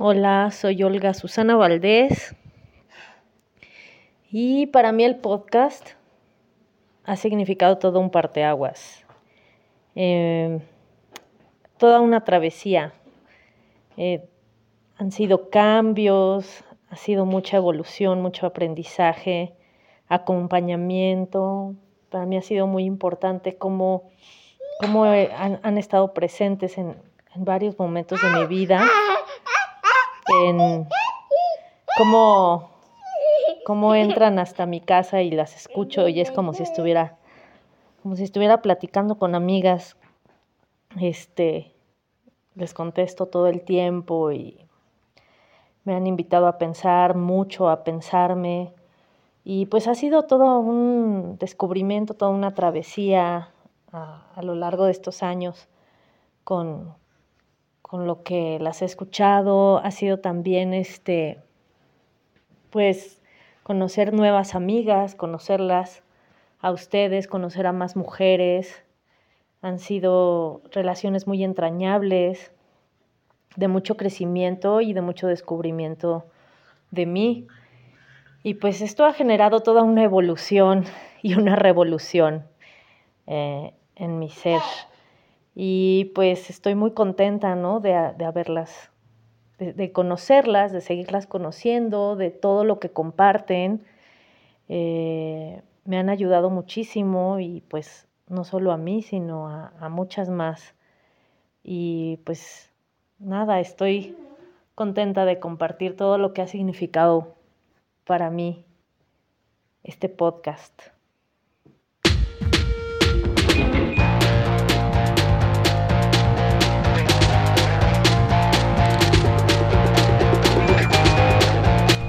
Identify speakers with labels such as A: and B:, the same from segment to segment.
A: Hola, soy Olga Susana Valdés y para mí el podcast ha significado todo un parteaguas, eh, toda una travesía. Eh, han sido cambios, ha sido mucha evolución, mucho aprendizaje, acompañamiento. Para mí ha sido muy importante cómo, cómo han, estado presentes en varios momentos de mi vida en cómo, entran hasta mi casa y las escucho y es como si estuviera, como si estuviera platicando con amigas. Este, les contesto todo el tiempo y me han invitado a pensar mucho, a pensarme. Y pues ha sido todo un descubrimiento, toda una travesía a lo largo de estos años con, con lo que las he escuchado, ha sido también este, pues, conocer nuevas amigas, conocerlas a ustedes, conocer a más mujeres. Han sido relaciones muy entrañables, de mucho crecimiento y de mucho descubrimiento de mí. Y pues esto ha generado toda una evolución y una revolución eh, en mi ser. Y pues estoy muy contenta, ¿no? De, haberlas, de, conocerlas, de seguirlas conociendo, de todo lo que comparten. Eh, me han ayudado muchísimo y pues no solo a mí, sino a muchas más. Y pues nada, estoy contenta de compartir todo lo que ha significado para mí este podcast.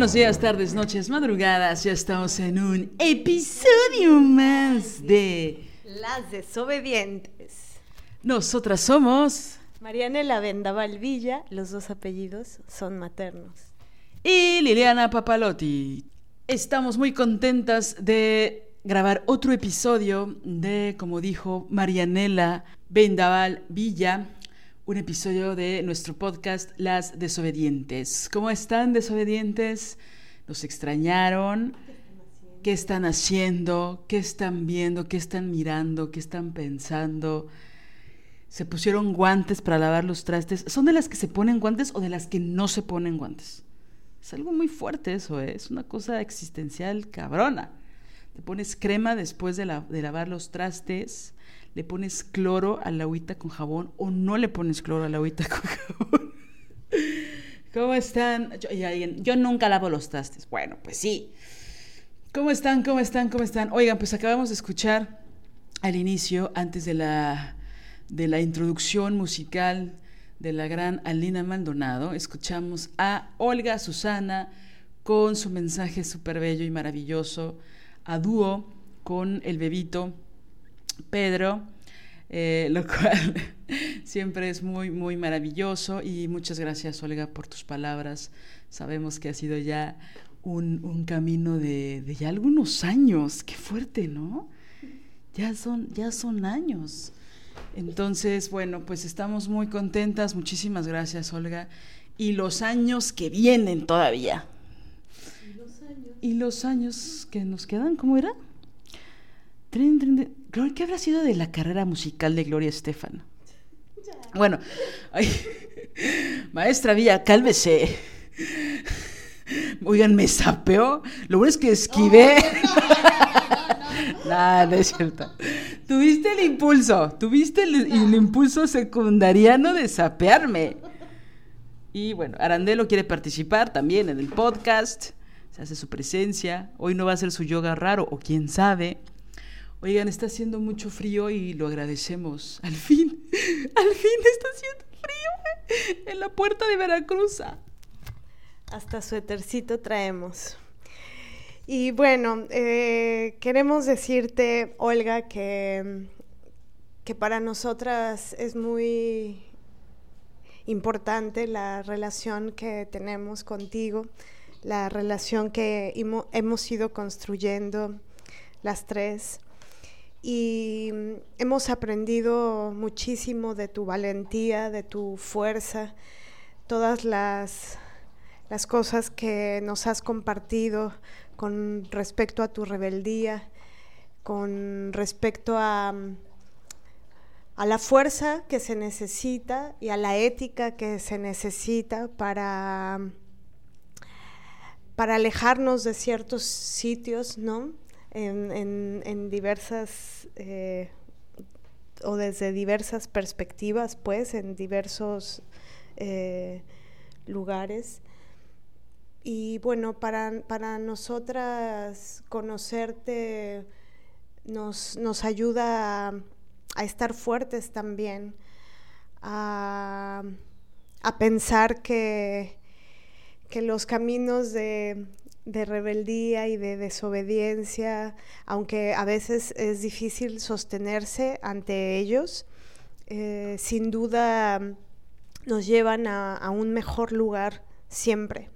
B: Buenos días, tardes, noches, madrugadas. Ya estamos en un episodio más de
C: Las desobedientes.
B: Nosotras somos
C: Marianela Vendaval Villa, los dos apellidos son maternos.
B: Y Liliana Papalotti. Estamos muy contentas de grabar otro episodio de, como dijo Marianela Vendaval Villa, un episodio de nuestro podcast Las Desobedientes. ¿Cómo están, desobedientes? ¿Nos extrañaron? ¿Qué están haciendo? ¿Qué están viendo? ¿Qué están mirando? ¿Qué están pensando? ¿Se pusieron guantes para lavar los trastes? ¿Son de las que se ponen guantes o de las que no se ponen guantes? Es algo muy fuerte eso, ¿eh? es una cosa existencial cabrona. Pones crema después de, de lavar los trastes le pones cloro a la agüita con jabón o no le pones cloro a la agüita con jabón. ¿Cómo están? Yo, yo nunca lavo los trastes. Bueno, pues sí. ¿Cómo están? ¿Cómo están? ¿Cómo están? Oigan, pues acabamos de escuchar al inicio, antes de la, de la introducción musical de la gran Alina Maldonado, escuchamos a Olga Susana con su mensaje súper bello y maravilloso, a dúo con el bebito Pedro, eh, lo cual siempre es muy, muy maravilloso y muchas gracias Olga por tus palabras. Sabemos que ha sido ya un, camino de, ya algunos años, qué fuerte, ¿no? Ya son, ya son años. Entonces, bueno, pues estamos muy contentas. Muchísimas gracias, Olga. Y los años que vienen todavía. ¿Y los años, ¿Y los años que nos quedan? ¿Cómo era? ¿Qué habrá sido de la carrera musical de Gloria Estefan? Bueno, maestra Villa, cálvese. Oigan, me sapeó. Lo bueno es que esquivé. No, no, es cierto. Tuviste el impulso, tuviste el, el, impulso secundariano de sapearme. Y bueno, Arandelo quiere participar también en el podcast. Hace su presencia. Hoy no va a ser su yoga raro, o quién sabe. Oigan, está haciendo mucho frío y lo agradecemos. Al fin, al fin está haciendo frío en la puerta de Veracruz.
C: Hasta suétercito traemos. Y bueno, eh, queremos decirte, Olga, que, que para nosotras es muy importante la relación que tenemos contigo, la relación que hemos ido construyendo las tres. Y hemos aprendido muchísimo de tu valentía, de tu fuerza, todas las las cosas que nos has compartido con respecto a tu rebeldía, con respecto a, a la fuerza que se necesita y a la ética que se necesita para, para alejarnos de ciertos sitios, ¿no? En, diversas eh, o desde diversas perspectivas, pues, en diversos eh, lugares. Y bueno, para, para nosotras conocerte nos, nos ayuda a, estar fuertes también, a, pensar que, que los caminos de, rebeldía y de desobediencia, aunque a veces es difícil sostenerse ante ellos, eh, sin duda nos llevan a un mejor lugar siempre.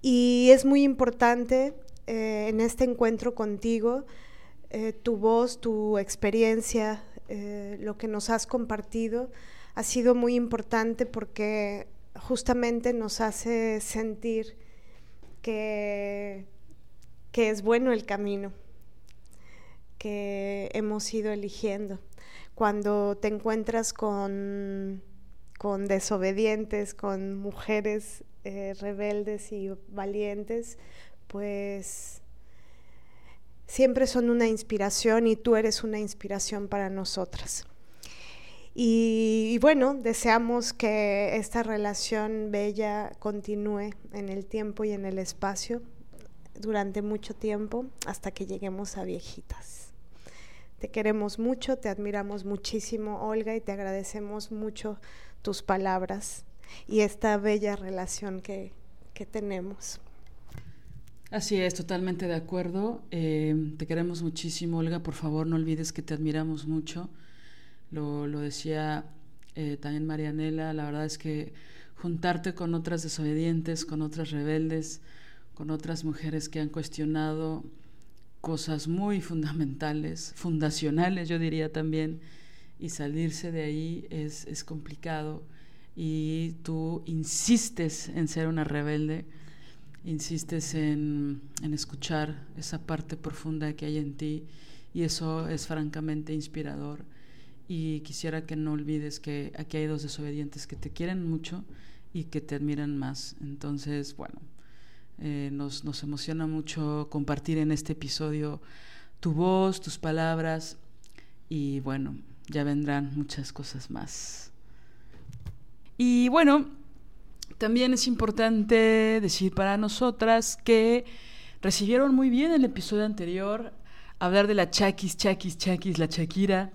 C: Y es muy importante eh, en este encuentro contigo eh, tu voz, tu experiencia, lo que nos has compartido ha sido muy importante porque justamente nos hace sentir que, que es bueno el camino que hemos ido eligiendo. Cuando te encuentras con, con desobedientes, con mujeres eh, rebeldes y valientes, pues siempre son una inspiración y tú eres una inspiración para nosotras. Y, bueno, deseamos que esta relación bella continúe en el tiempo y en el espacio durante mucho tiempo hasta que lleguemos a viejitas. Te queremos mucho, te admiramos muchísimo, Olga, y te agradecemos mucho tus palabras y esta bella relación que, tenemos.
B: Así es, totalmente de acuerdo. Eh, te queremos muchísimo, Olga. Por favor, no olvides que te admiramos mucho. Lo, decía eh, también Marianela. La verdad es que juntarte con otras desobedientes, con otras rebeldes, con otras mujeres que han cuestionado cosas muy fundamentales, fundacionales, yo diría también, y salirse de ahí es, es complicado y tú insistes en ser una rebelde, insistes en, escuchar esa parte profunda que hay en ti y eso es francamente inspirador. Y quisiera que no olvides que aquí hay dos desobedientes que te quieren mucho y que te admiran más. Entonces, bueno, eh, nos, nos emociona mucho compartir en este episodio tu voz, tus palabras y bueno, ya vendrán muchas cosas más. Y bueno, también es importante decir para nosotras que recibieron muy bien el episodio anterior, hablar de la Chakis, Chakis, Chakis, la Shakira.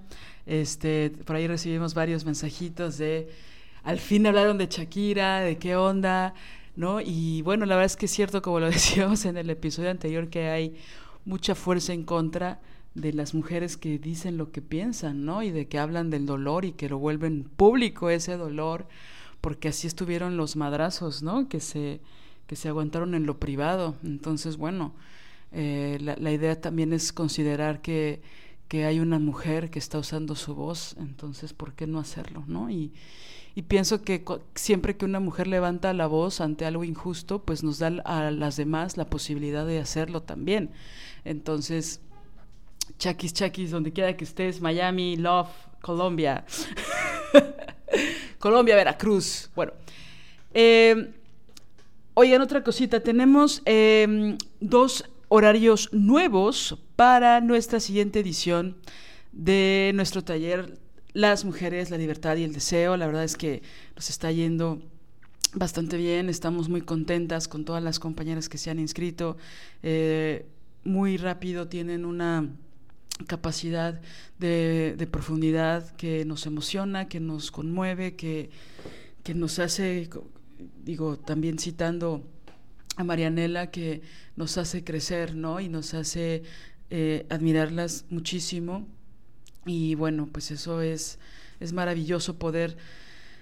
B: Este, por ahí recibimos varios mensajitos de al fin hablaron de Shakira, de qué onda, ¿no? Y bueno, la verdad es que es cierto, como lo decíamos en el episodio anterior, que hay mucha fuerza en contra de las mujeres que dicen lo que piensan, ¿no? Y de que hablan del dolor y que lo vuelven público ese dolor, porque así estuvieron los madrazos, ¿no? Que se, que se aguantaron en lo privado. Entonces, bueno, eh, la, la, idea también es considerar que, que, hay una mujer que está usando su voz, entonces, ¿por qué no hacerlo, no? Y, y pienso que siempre que una mujer levanta la voz ante algo injusto, pues nos da a las demás la posibilidad de hacerlo también. Entonces, Chakis, Chakis, donde quiera que estés, Miami, Love, Colombia. Colombia, Veracruz. Bueno. Eh, oigan, otra cosita. Tenemos em, dos horarios nuevos para nuestra siguiente edición de nuestro taller Las mujeres, la libertad y el deseo. La verdad es que nos está yendo bastante bien, estamos muy contentas con todas las compañeras que se han inscrito. Eh, muy rápido tienen una capacidad de, profundidad que nos emociona, que nos conmueve, que, que nos hace, digo, también citando a Marianela, que nos hace crecer, ¿no? Y nos hace eh, admirarlas muchísimo. Y bueno, pues eso es, es maravilloso poder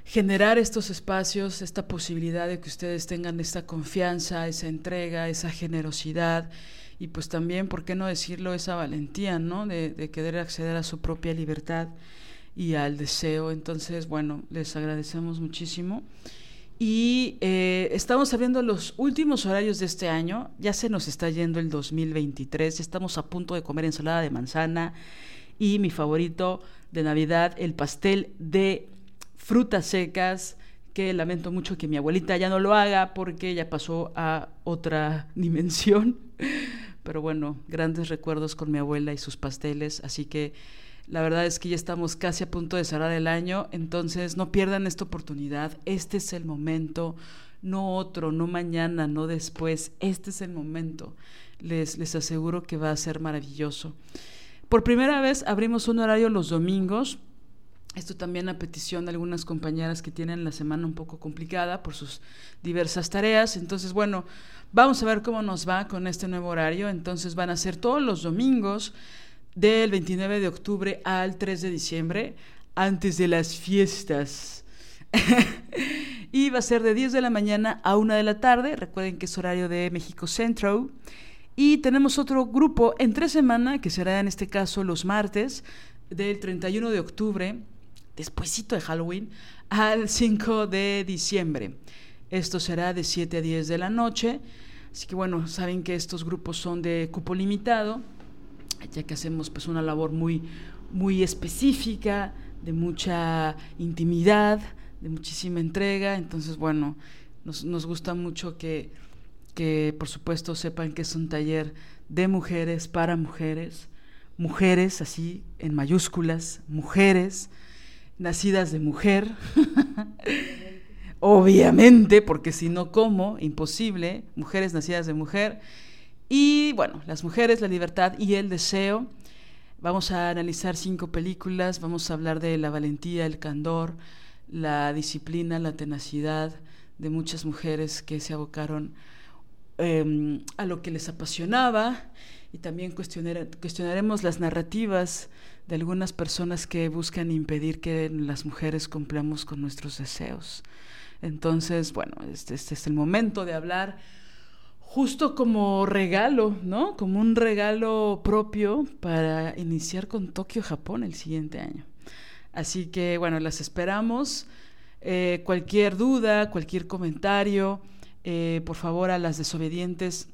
B: generar estos espacios, esta posibilidad de que ustedes tengan esta confianza, esa entrega, esa generosidad y pues también, ¿por qué no decirlo?, esa valentía, ¿no? De, querer acceder a su propia libertad y al deseo. Entonces, bueno, les agradecemos muchísimo. Y eh, estamos abriendo los últimos horarios de este año. Ya se nos está yendo el 2023. Ya estamos a punto de comer ensalada de manzana y mi favorito de Navidad, el pastel de frutas secas que lamento mucho que mi abuelita ya no lo haga porque ya pasó a otra dimensión. Pero bueno, grandes recuerdos con mi abuela y sus pasteles, así que la verdad es que ya estamos casi a punto de cerrar el año, entonces no pierdan esta oportunidad, este es el momento, no otro, no mañana, no después, este es el momento. Les, les aseguro que va a ser maravilloso. Por primera vez abrimos un horario los domingos esto también a petición de algunas compañeras que tienen la semana un poco complicada por sus diversas tareas. Entonces, bueno, vamos a ver cómo nos va con este nuevo horario. Entonces van a ser todos los domingos del 29 de octubre al 3 de diciembre, antes de las fiestas. y va a ser de 10 de la mañana a 1 de la tarde. Recuerden que es horario de México Centro. Y tenemos otro grupo entre semana, que será en este caso los martes, del 31 de octubre despuésito de Halloween, al 5 de diciembre. Esto será de 7 a 10 de la noche. Así que bueno, saben que estos grupos son de cupo limitado, ya que hacemos pues una labor muy, muy específica, de mucha intimidad, de muchísima entrega. Entonces, bueno, nos, nos gusta mucho que, que por supuesto sepan que es un taller de mujeres para mujeres, mujeres así en mayúsculas, mujeres nacidas de mujer, obviamente, porque si no, ¿cómo? Imposible, mujeres nacidas de mujer. Y bueno, las mujeres, la libertad y el deseo. Vamos a analizar cinco películas, vamos a hablar de la valentía, el candor, la disciplina, la tenacidad de muchas mujeres que se abocaron em, a lo que les apasionaba y también cuestionaremos las narrativas de algunas personas que buscan impedir que las mujeres cumplamos con nuestros deseos. Entonces, bueno, este, este, es el momento de hablar justo como regalo, ¿no? Como un regalo propio para iniciar con Tokio, Japón el siguiente año. Así que, bueno, las esperamos. Eh, cualquier duda, cualquier comentario, eh, por favor a las desobedientes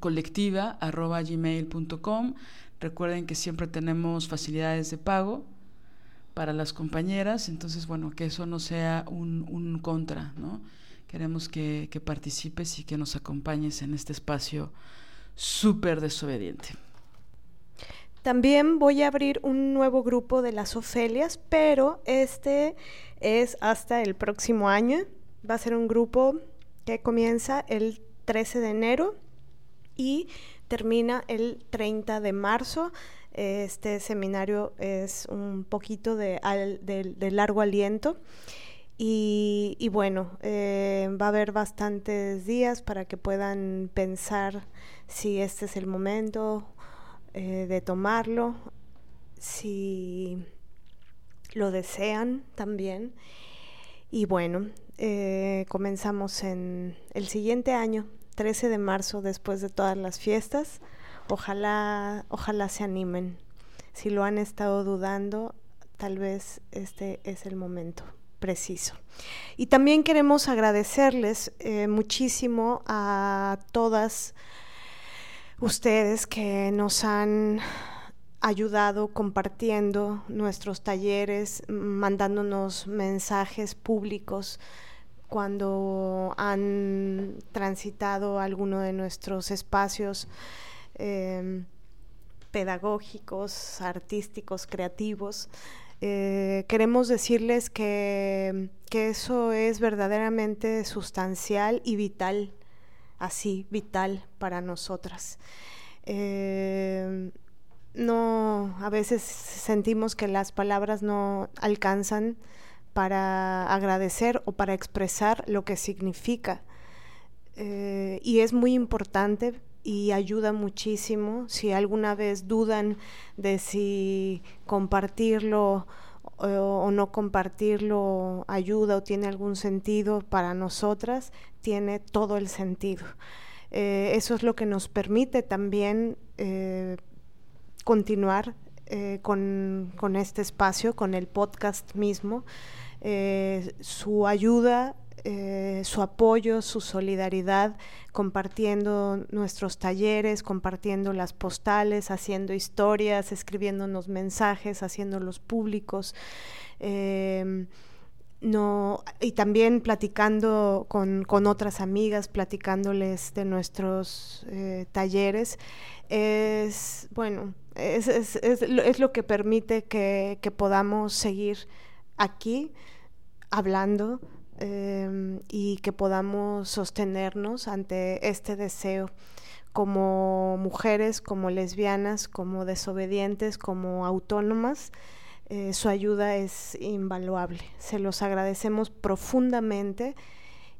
B: colectiva arroba gmail.com Recuerden que siempre tenemos facilidades de pago para las compañeras, entonces, bueno, que eso no sea un, contra, ¿no? Queremos que, que, participes y que nos acompañes en este espacio súper desobediente.
C: También voy a abrir un nuevo grupo de las Ofelias, pero este es hasta el próximo año. Va a ser un grupo que comienza el 13 de enero y termina el 30 de marzo. Este seminario es un poquito de, largo aliento. Y, bueno, eh, va a haber bastantes días para que puedan pensar si este es el momento eh, de tomarlo, si lo desean también. Y bueno, eh, comenzamos en el siguiente año, 13 de marzo, después de todas las fiestas. Ojalá, ojalá se animen. Si lo han estado dudando, tal vez este es el momento preciso. Y también queremos agradecerles eh, muchísimo a todas ustedes que nos han ayudado compartiendo nuestros talleres, mandándonos mensajes públicos cuando han transitado alguno de nuestros espacios em, pedagógicos, artísticos, creativos. Eh, queremos decirles que, eso es verdaderamente sustancial y vital, así, vital para nosotras. Em, no, a veces sentimos que las palabras no alcanzan para agradecer o para expresar lo que significa. Eh, y es muy importante y ayuda muchísimo. Si alguna vez dudan de si compartirlo o, no compartirlo ayuda o tiene algún sentido para nosotras, tiene todo el sentido. Eh, eso es lo que nos permite también eh, continuar eh, con, con, este espacio, con el podcast mismo. Eh, su ayuda, eh, su apoyo, su solidaridad, compartiendo nuestros talleres, compartiendo las postales, haciendo historias, escribiéndonos mensajes, haciéndolos públicos. no, y también platicando con, con, otras amigas, platicándoles de nuestros talleres, es, bueno, es, es, es, lo que permite que, podamos seguir aquí hablando em, y que podamos sostenernos ante este deseo como mujeres, como lesbianas, como desobedientes, como autónomas. Eh, su ayuda es invaluable. Se los agradecemos profundamente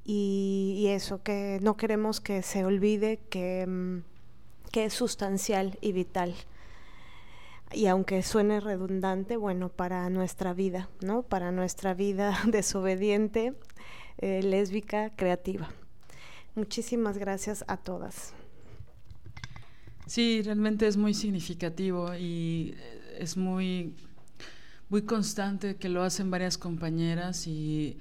C: y, eso, que no queremos que se olvide que, em, que es sustancial y vital y aunque suene redundante, bueno, para nuestra vida, ¿no? Para nuestra vida desobediente, eh, lésbica, creativa. Muchísimas gracias a todas.
B: Sí, realmente es muy significativo y eh, es muy, muy constante que lo hacen varias compañeras y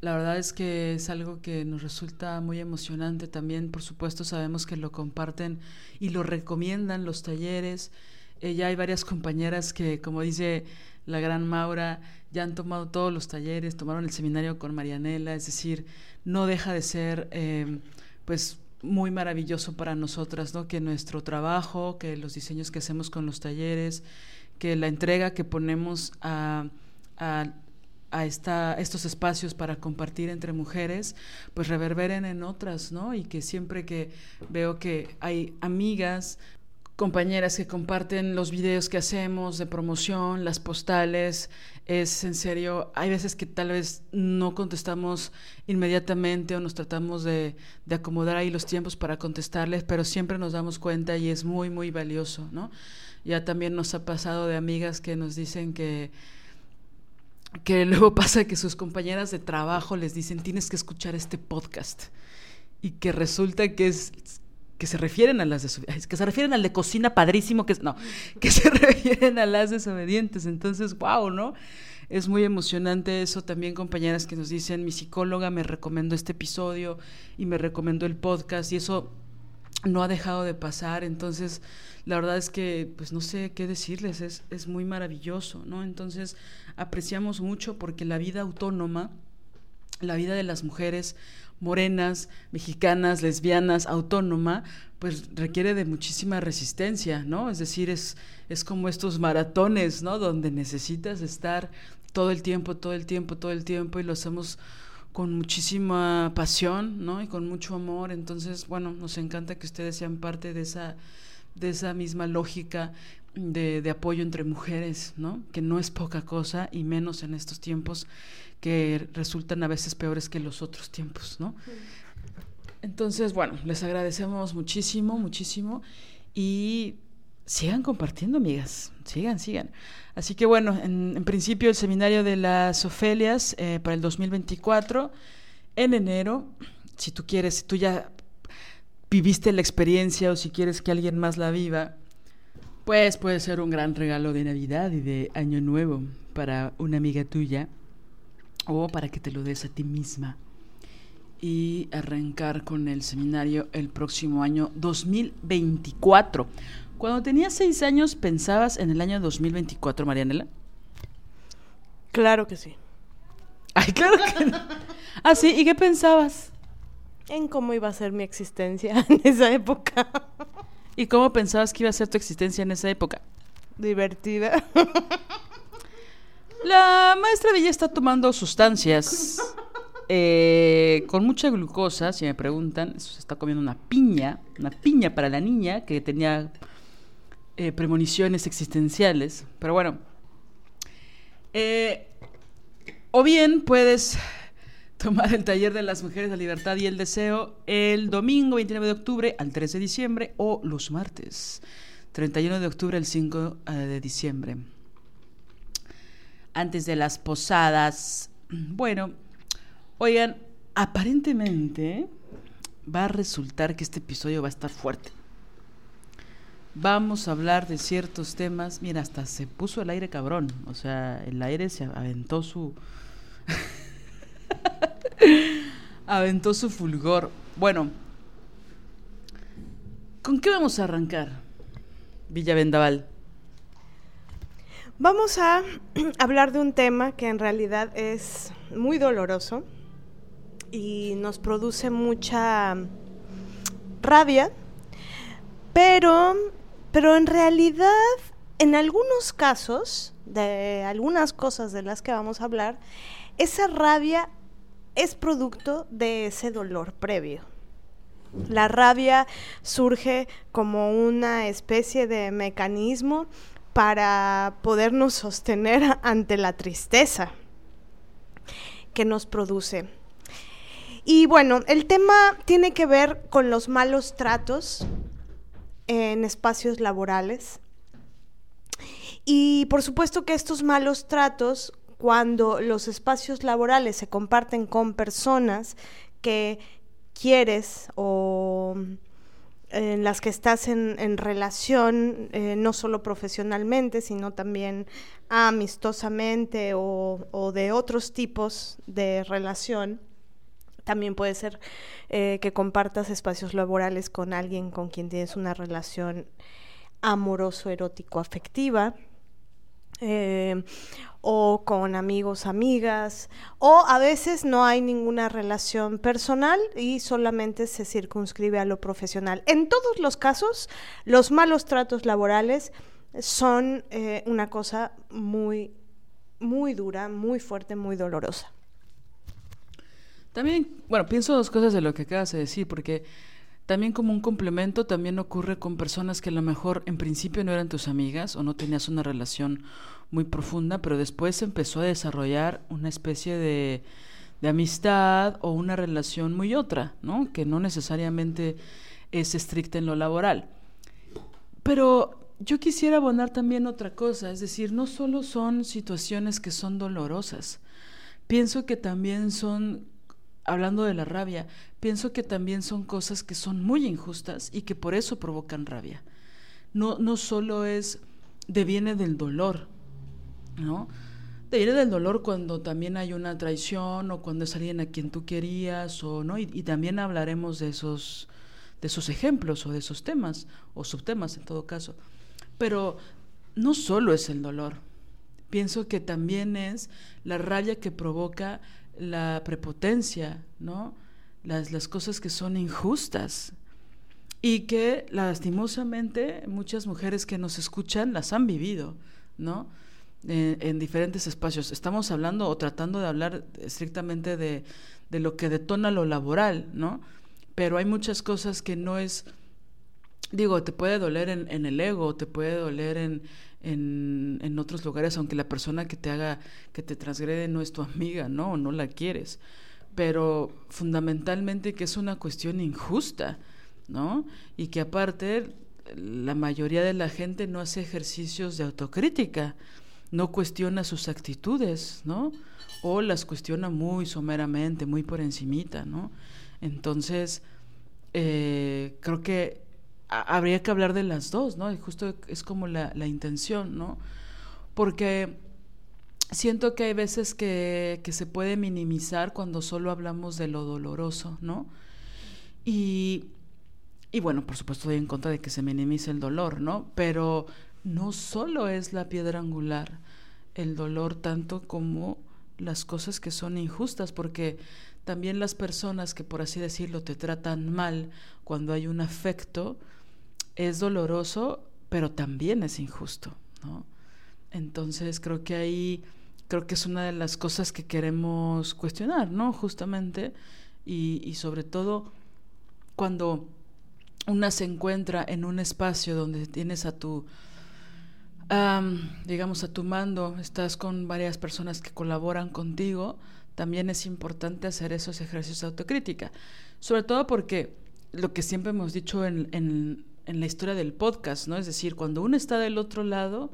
B: la verdad es que es algo que nos resulta muy emocionante también. Por supuesto, sabemos que lo comparten y lo recomiendan los talleres ya hay varias compañeras que, como dice la gran Maura, ya han tomado todos los talleres, tomaron el seminario con Marianela, es decir, no deja de ser, em, pues, muy maravilloso para nosotras, ¿no? Que nuestro trabajo, que los diseños que hacemos con los talleres, que la entrega que ponemos a, a, a esta, estos espacios para compartir entre mujeres, pues reverberen en otras, ¿no? Y que siempre que veo que hay amigas, compañeras que comparten los videos que hacemos de promoción, las postales. Es en serio, hay veces que tal vez no contestamos inmediatamente o nos tratamos de, acomodar ahí los tiempos para contestarles, pero siempre nos damos cuenta y es muy, muy valioso, ¿no? Ya también nos ha pasado de amigas que nos dicen que que luego pasa que sus compañeras de trabajo les dicen tienes que escuchar este podcast y que resulta que es que se refieren a las desobedientes, que se refieren al de cocina padrísimo, que no, que se refieren a las desobedientes. Entonces, wow, ¿no? Es muy emocionante eso también, compañeras que nos dicen, mi psicóloga me recomendó este episodio y me recomendó el podcast y eso no ha dejado de pasar. Entonces, la verdad es que, pues no sé qué decirles, es, es muy maravilloso, ¿no? Entonces, apreciamos mucho porque la vida autónoma, la vida de las mujeres, morenas, mexicanas, lesbianas, autónoma, pues requiere de muchísima resistencia, ¿no? Es decir, es, es como estos maratones, ¿no? Donde necesitas estar todo el tiempo, todo el tiempo, todo el tiempo y lo hacemos con muchísima pasión, ¿no? Y con mucho amor. Entonces, bueno, nos encanta que ustedes sean parte de esa, de esa misma lógica de, de apoyo entre mujeres, ¿no? Que no es poca cosa y menos en estos tiempos que resultan a veces peores que los otros tiempos, ¿no? Entonces, bueno, les agradecemos muchísimo, muchísimo y sigan compartiendo, amigas, sigan, sigan. Así que bueno, en, principio el seminario de las Ofelias eh, para el 2024, en enero, si tú quieres, si tú ya viviste la experiencia o si quieres que alguien más la viva, pues puede ser un gran regalo de Navidad y de Año Nuevo para una amiga tuya o para que te lo des a ti misma y arrancar con el seminario el próximo año 2024. Cuando tenías seis años, ¿pensabas en el año 2024, Marianela?
C: Claro que sí.
B: Ay, claro que no. Ah, sí, ¿y qué pensabas?
C: En cómo iba a ser mi existencia en esa época.
B: ¿Y cómo pensabas que iba a ser tu existencia en esa época?
C: Divertida.
B: La maestra Villa está tomando sustancias eh, con mucha glucosa, si me preguntan. Se está comiendo una piña, una piña para la niña que tenía eh, premoniciones existenciales. Pero bueno. Eh, o bien puedes tomar el taller de las mujeres, la libertad y el deseo el domingo 29 de octubre al 3 de diciembre o los martes 31 de octubre al 5 eh, de diciembre. Antes de las posadas. Bueno, oigan, aparentemente va a resultar que este episodio va a estar fuerte. Vamos a hablar de ciertos temas. Mira, hasta se puso el aire cabrón. O sea, el aire se aventó su... aventó su fulgor. Bueno, ¿con qué vamos a arrancar, Villa Vendaval?
C: Vamos a hablar de un tema que en realidad es muy doloroso y nos produce mucha rabia, pero, pero en realidad en algunos casos, de algunas cosas de las que vamos a hablar, esa rabia es producto de ese dolor previo. La rabia surge como una especie de mecanismo para podernos sostener ante la tristeza que nos produce. Y bueno, el tema tiene que ver con los malos tratos en espacios laborales. Y por supuesto que estos malos tratos cuando los espacios laborales se comparten con personas que quieres o en las que estás en, relación, eh, no solo profesionalmente, sino también amistosamente o, de otros tipos de relación. También puede ser eh, que compartas espacios laborales con alguien con quien tienes una relación amoroso, erótico, afectiva. Eh, o con amigos, amigas, o a veces no hay ninguna relación personal y solamente se circunscribe a lo profesional. En todos los casos, los malos tratos laborales son eh, una cosa muy, muy dura, muy fuerte, muy dolorosa.
B: También, bueno, pienso dos cosas de lo que acabas de decir, porque también como un complemento, también ocurre con personas que a lo mejor en principio no eran tus amigas o no tenías una relación muy profunda, pero después empezó a desarrollar una especie de, de amistad o una relación muy otra, ¿no? Que no necesariamente es estricta en lo laboral. Pero yo quisiera abonar también otra cosa, es decir, no solo son situaciones que son dolorosas, pienso que también son, hablando de la rabia, pienso que también son cosas que son muy injustas y que por eso provocan rabia. No, no solo es, deviene del dolor, ¿no? Te viene del dolor cuando también hay una traición o cuando es alguien a quien tú querías o no y, también hablaremos de esos de esos ejemplos o de esos temas o subtemas en todo caso. Pero no solo es el dolor. Pienso que también es la rabia que provoca la prepotencia, ¿no? Las, las cosas que son injustas y que lastimosamente muchas mujeres que nos escuchan las han vivido, ¿no? en, diferentes espacios. Estamos hablando o tratando de hablar estrictamente de, de lo que detona lo laboral, ¿no? Pero hay muchas cosas que no es, digo, te puede doler en, en el ego, te puede doler en, en, en, otros lugares, aunque la persona que te haga, que te transgrede no es tu amiga, ¿no? No la quieres. Pero fundamentalmente que es una cuestión injusta, ¿no? Y que aparte la mayoría de la gente no hace ejercicios de autocrítica no cuestiona sus actitudes, ¿no? O las cuestiona muy someramente, muy por encimita, ¿no? Entonces, eh, creo que habría que hablar de las dos, ¿no? Y justo es como la, la intención, ¿no? Porque siento que hay veces que, que, se puede minimizar cuando solo hablamos de lo doloroso, ¿no? Y Y bueno, por supuesto estoy en contra de que se minimice el dolor, ¿no? Pero no solo es la piedra angular el dolor tanto como las cosas que son injustas, porque también las personas que por así decirlo te tratan mal cuando hay un afecto, es doloroso, pero también es injusto, ¿no? Entonces creo que ahí, creo que es una de las cosas que queremos cuestionar, ¿no? Justamente, y, sobre todo cuando una se encuentra en un espacio donde tienes a tu digamos, a tu mando, estás con varias personas que colaboran contigo, también es importante hacer esos ejercicios de autocrítica. Sobre todo porque lo que siempre hemos dicho en, en, en la historia del podcast, ¿no? Es decir, cuando uno está del otro lado,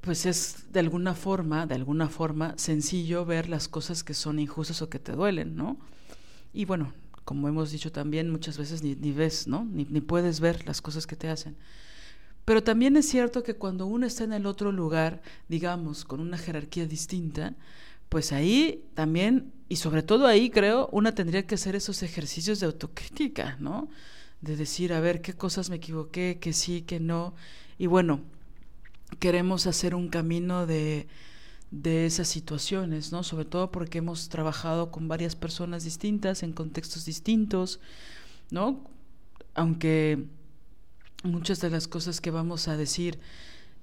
B: pues es de alguna forma, de alguna forma, sencillo ver las cosas que son injustas o que te duelen, ¿no? Y bueno, como hemos dicho también, muchas veces ni, ves, ¿no? Ni puedes ver las cosas que te hacen. Pero también es cierto que cuando uno está en el otro lugar, digamos, con una jerarquía distinta, pues ahí también, y sobre todo ahí creo, una tendría que hacer esos ejercicios de autocrítica, ¿no? De decir, a ver, qué cosas me equivoqué, que sí, que no. Y bueno, queremos hacer un camino de, de esas situaciones, ¿no? Sobre todo porque hemos trabajado con varias personas distintas, en contextos distintos, ¿no? Aunque muchas de las cosas que vamos a decir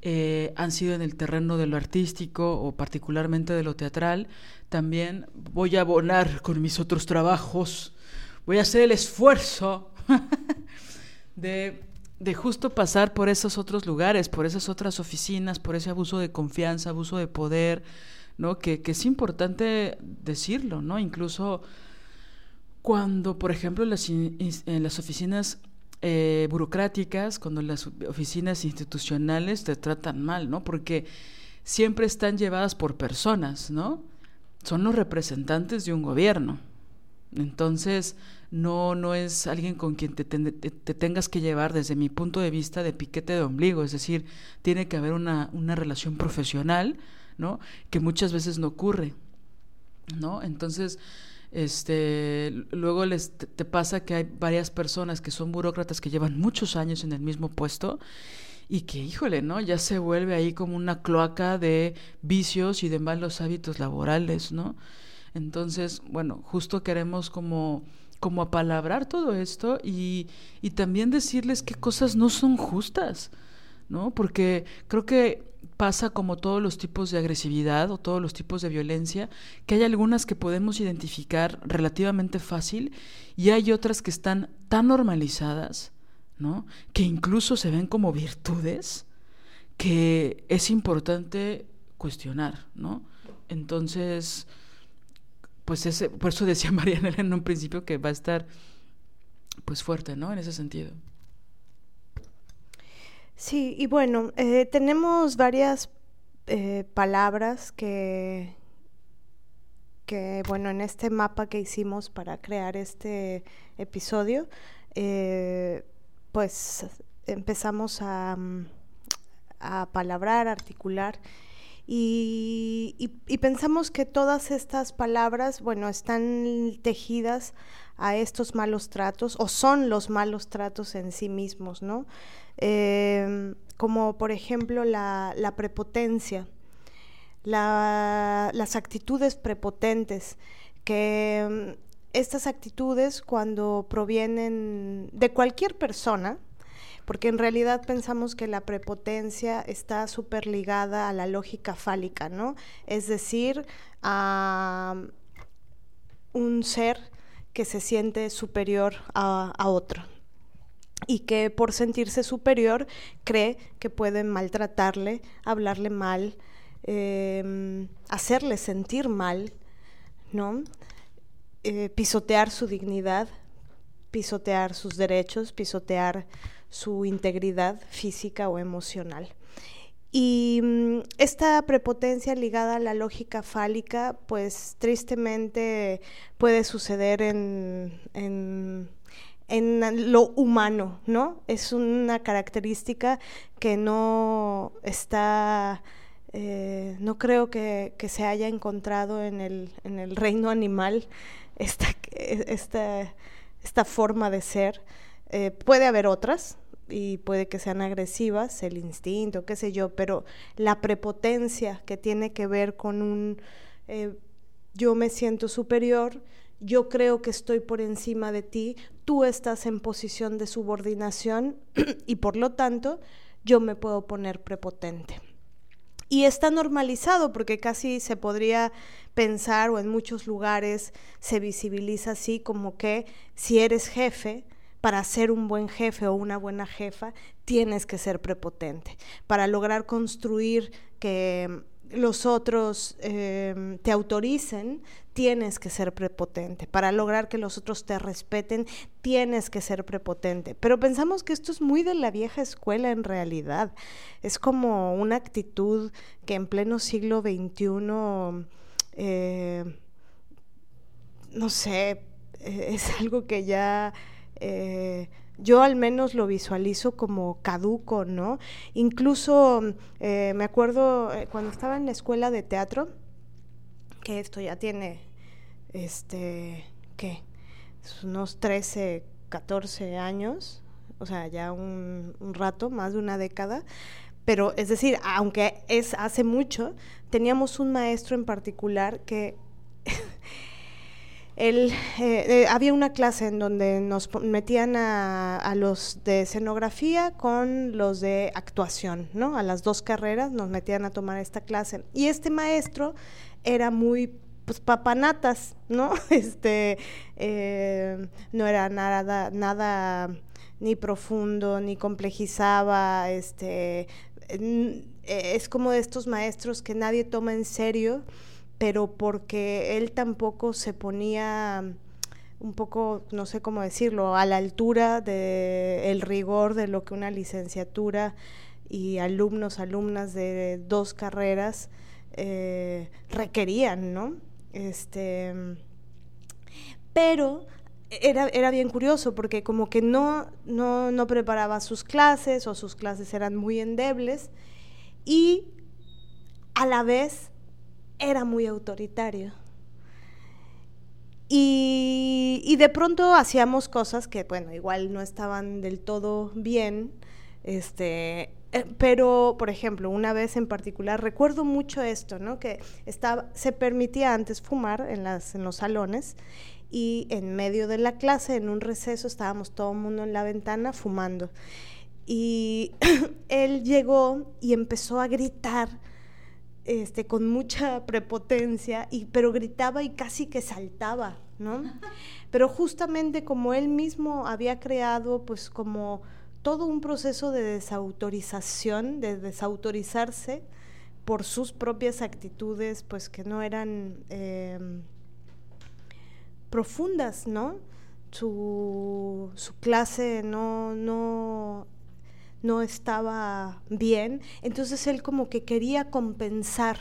B: eh, han sido en el terreno de lo artístico o particularmente de lo teatral. También voy a abonar con mis otros trabajos, voy a hacer el esfuerzo de, de justo pasar por esos otros lugares, por esas otras oficinas, por ese abuso de confianza, abuso de poder, ¿no? Que, que es importante decirlo, ¿no? Incluso cuando, por ejemplo, las, en las oficinas eh, burocráticas, cuando las oficinas institucionales te tratan mal, ¿no? Porque siempre están llevadas por personas, ¿no? Son los representantes de un gobierno. Entonces, no, no es alguien con quien te, te, tengas que llevar desde mi punto de vista de piquete de ombligo, es decir, tiene que haber una, una relación profesional, ¿no? Que muchas veces no ocurre, ¿no? Entonces, este, luego les te, pasa que hay varias personas que son burócratas que llevan muchos años en el mismo puesto y que, híjole, ¿no? Ya se vuelve ahí como una cloaca de vicios y de malos hábitos laborales, ¿no? Entonces, bueno, justo queremos como como apalabrar todo esto y, y también decirles qué cosas no son justas, ¿no? Porque creo que pasa como todos los tipos de agresividad o todos los tipos de violencia, que hay algunas que podemos identificar relativamente fácil y hay otras que están tan normalizadas, ¿no? Que incluso se ven como virtudes que es importante cuestionar, ¿no? Entonces, pues ese, por eso decía Mariana en un principio que va a estar pues fuerte, ¿no? En ese sentido.
C: Sí, y bueno, eh, tenemos varias eh, palabras que, que, bueno, en este mapa que hicimos para crear este episodio, eh, pues empezamos a, a palabrar, articular. Y, pensamos que todas estas palabras, bueno, están tejidas a estos malos tratos o son los malos tratos en sí mismos, ¿no? Em, como por ejemplo la, prepotencia, las actitudes prepotentes, que em, estas actitudes cuando provienen de cualquier persona, porque en realidad pensamos que la prepotencia está súper ligada a la lógica fálica, ¿no? Es decir, a un ser que se siente superior a, otro, y que por sentirse superior cree que pueden maltratarle, hablarle mal, eh, hacerle sentir mal, ¿no? Eh, pisotear su dignidad, pisotear sus derechos, pisotear su integridad física o emocional. Y mm, esta prepotencia ligada a la lógica fálica, pues tristemente puede suceder en, en en lo humano, ¿no? Es una característica que no está, eh, no creo que, que, se haya encontrado en el, en el reino animal esta, esta, esta forma de ser. Eh, puede haber otras y puede que sean agresivas, el instinto, qué sé yo, pero la prepotencia que tiene que ver con un eh, yo me siento superior, yo creo que estoy por encima de ti, tú estás en posición de subordinación y por lo tanto yo me puedo poner prepotente. Y está normalizado porque casi se podría pensar o en muchos lugares se visibiliza así como que si eres jefe, para ser un buen jefe o una buena jefa, tienes que ser prepotente. Para lograr construir que los otros em, te autoricen, tienes que ser prepotente. Para lograr que los otros te respeten, tienes que ser prepotente. Pero pensamos que esto es muy de la vieja escuela en realidad. Es como una actitud que en pleno siglo XXI, eh, no sé, eh, es algo que ya... Eh, yo al menos lo visualizo como caduco, ¿no? Incluso eh, me acuerdo eh, cuando estaba en la escuela de teatro, que esto ya tiene, este, ¿qué? Unos 13, 14 años, o sea, ya un, un rato, más de una década, pero es decir, aunque es hace mucho, teníamos un maestro en particular que él, eh, eh, había una clase en donde nos metían a, los de escenografía con los de actuación, ¿no? A las dos carreras nos metían a tomar esta clase. Y este maestro era muy pues papanatas, ¿no? Este eh, no era nada, nada ni profundo, ni complejizaba, este es como de estos maestros que nadie toma en serio pero porque él tampoco se ponía un poco, no sé cómo decirlo, a la altura del rigor de lo que una licenciatura y alumnos, alumnas de dos carreras eh, requerían, ¿no? Este, pero era, era, bien curioso porque como que no, no, no preparaba sus clases o sus clases eran muy endebles y a la vez era muy autoritario. Y, de pronto hacíamos cosas que, bueno, igual no estaban del todo bien, este, eh, pero, por ejemplo, una vez en particular, recuerdo mucho esto, ¿no? Que estaba, se permitía antes fumar en, las, en los salones y en medio de la clase, en un receso, estábamos todo el mundo en la ventana fumando. Y él llegó y empezó a gritar este, con mucha prepotencia, y, pero gritaba y casi que saltaba, ¿no? Pero justamente como él mismo había creado, pues como todo un proceso de desautorización, de desautorizarse por sus propias actitudes, pues que no eran em, profundas, ¿no? Su, su clase no, no no estaba bien, entonces él como que quería compensar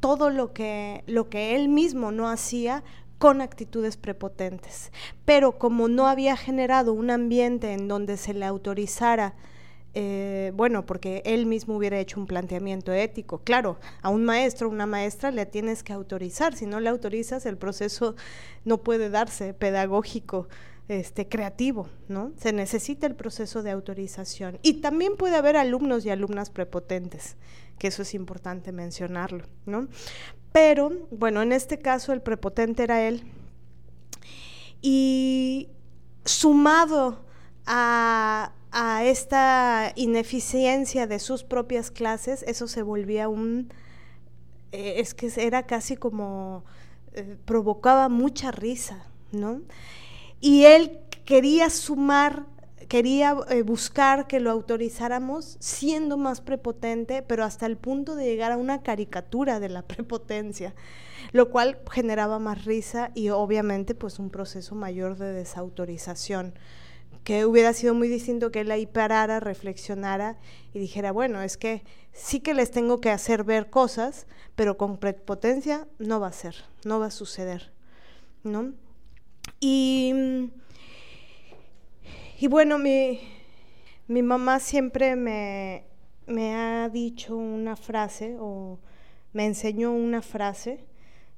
C: todo lo que, lo que él mismo no hacía con actitudes prepotentes. Pero como no había generado un ambiente en donde se le autorizara, eh, bueno, porque él mismo hubiera hecho un planteamiento ético, claro, a un maestro una maestra le tienes que autorizar, si no le autorizas el proceso no puede darse pedagógico este, creativo, ¿no? Se necesita el proceso de autorización. Y también puede haber alumnos y alumnas prepotentes, que eso es importante mencionarlo, ¿no? Pero, bueno, en este caso el prepotente era él. Y sumado a, esta ineficiencia de sus propias clases, eso se volvía un... Eh, es que era casi como... Eh, provocaba mucha risa, ¿no? Y él quería sumar, quería eh, buscar que lo autorizáramos siendo más prepotente, pero hasta el punto de llegar a una caricatura de la prepotencia, lo cual generaba más risa y obviamente pues un proceso mayor de desautorización que hubiera sido muy distinto que él ahí parara, reflexionara y dijera, bueno, es que sí que les tengo que hacer ver cosas, pero con prepotencia no va a ser, no va a suceder, ¿no? Y, y bueno, mi, mi mamá siempre me, me ha dicho una frase o me enseñó una frase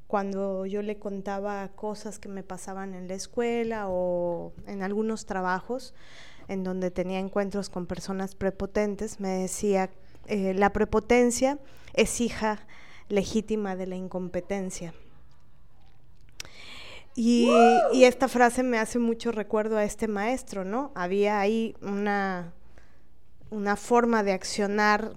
C: cuando yo le contaba cosas que me pasaban en la escuela o en algunos trabajos en donde tenía encuentros con personas prepotentes, me decía, eh, la prepotencia es hija legítima de la incompetencia. Y, y, esta frase me hace mucho recuerdo a este maestro, ¿no? Había ahí una, una forma de accionar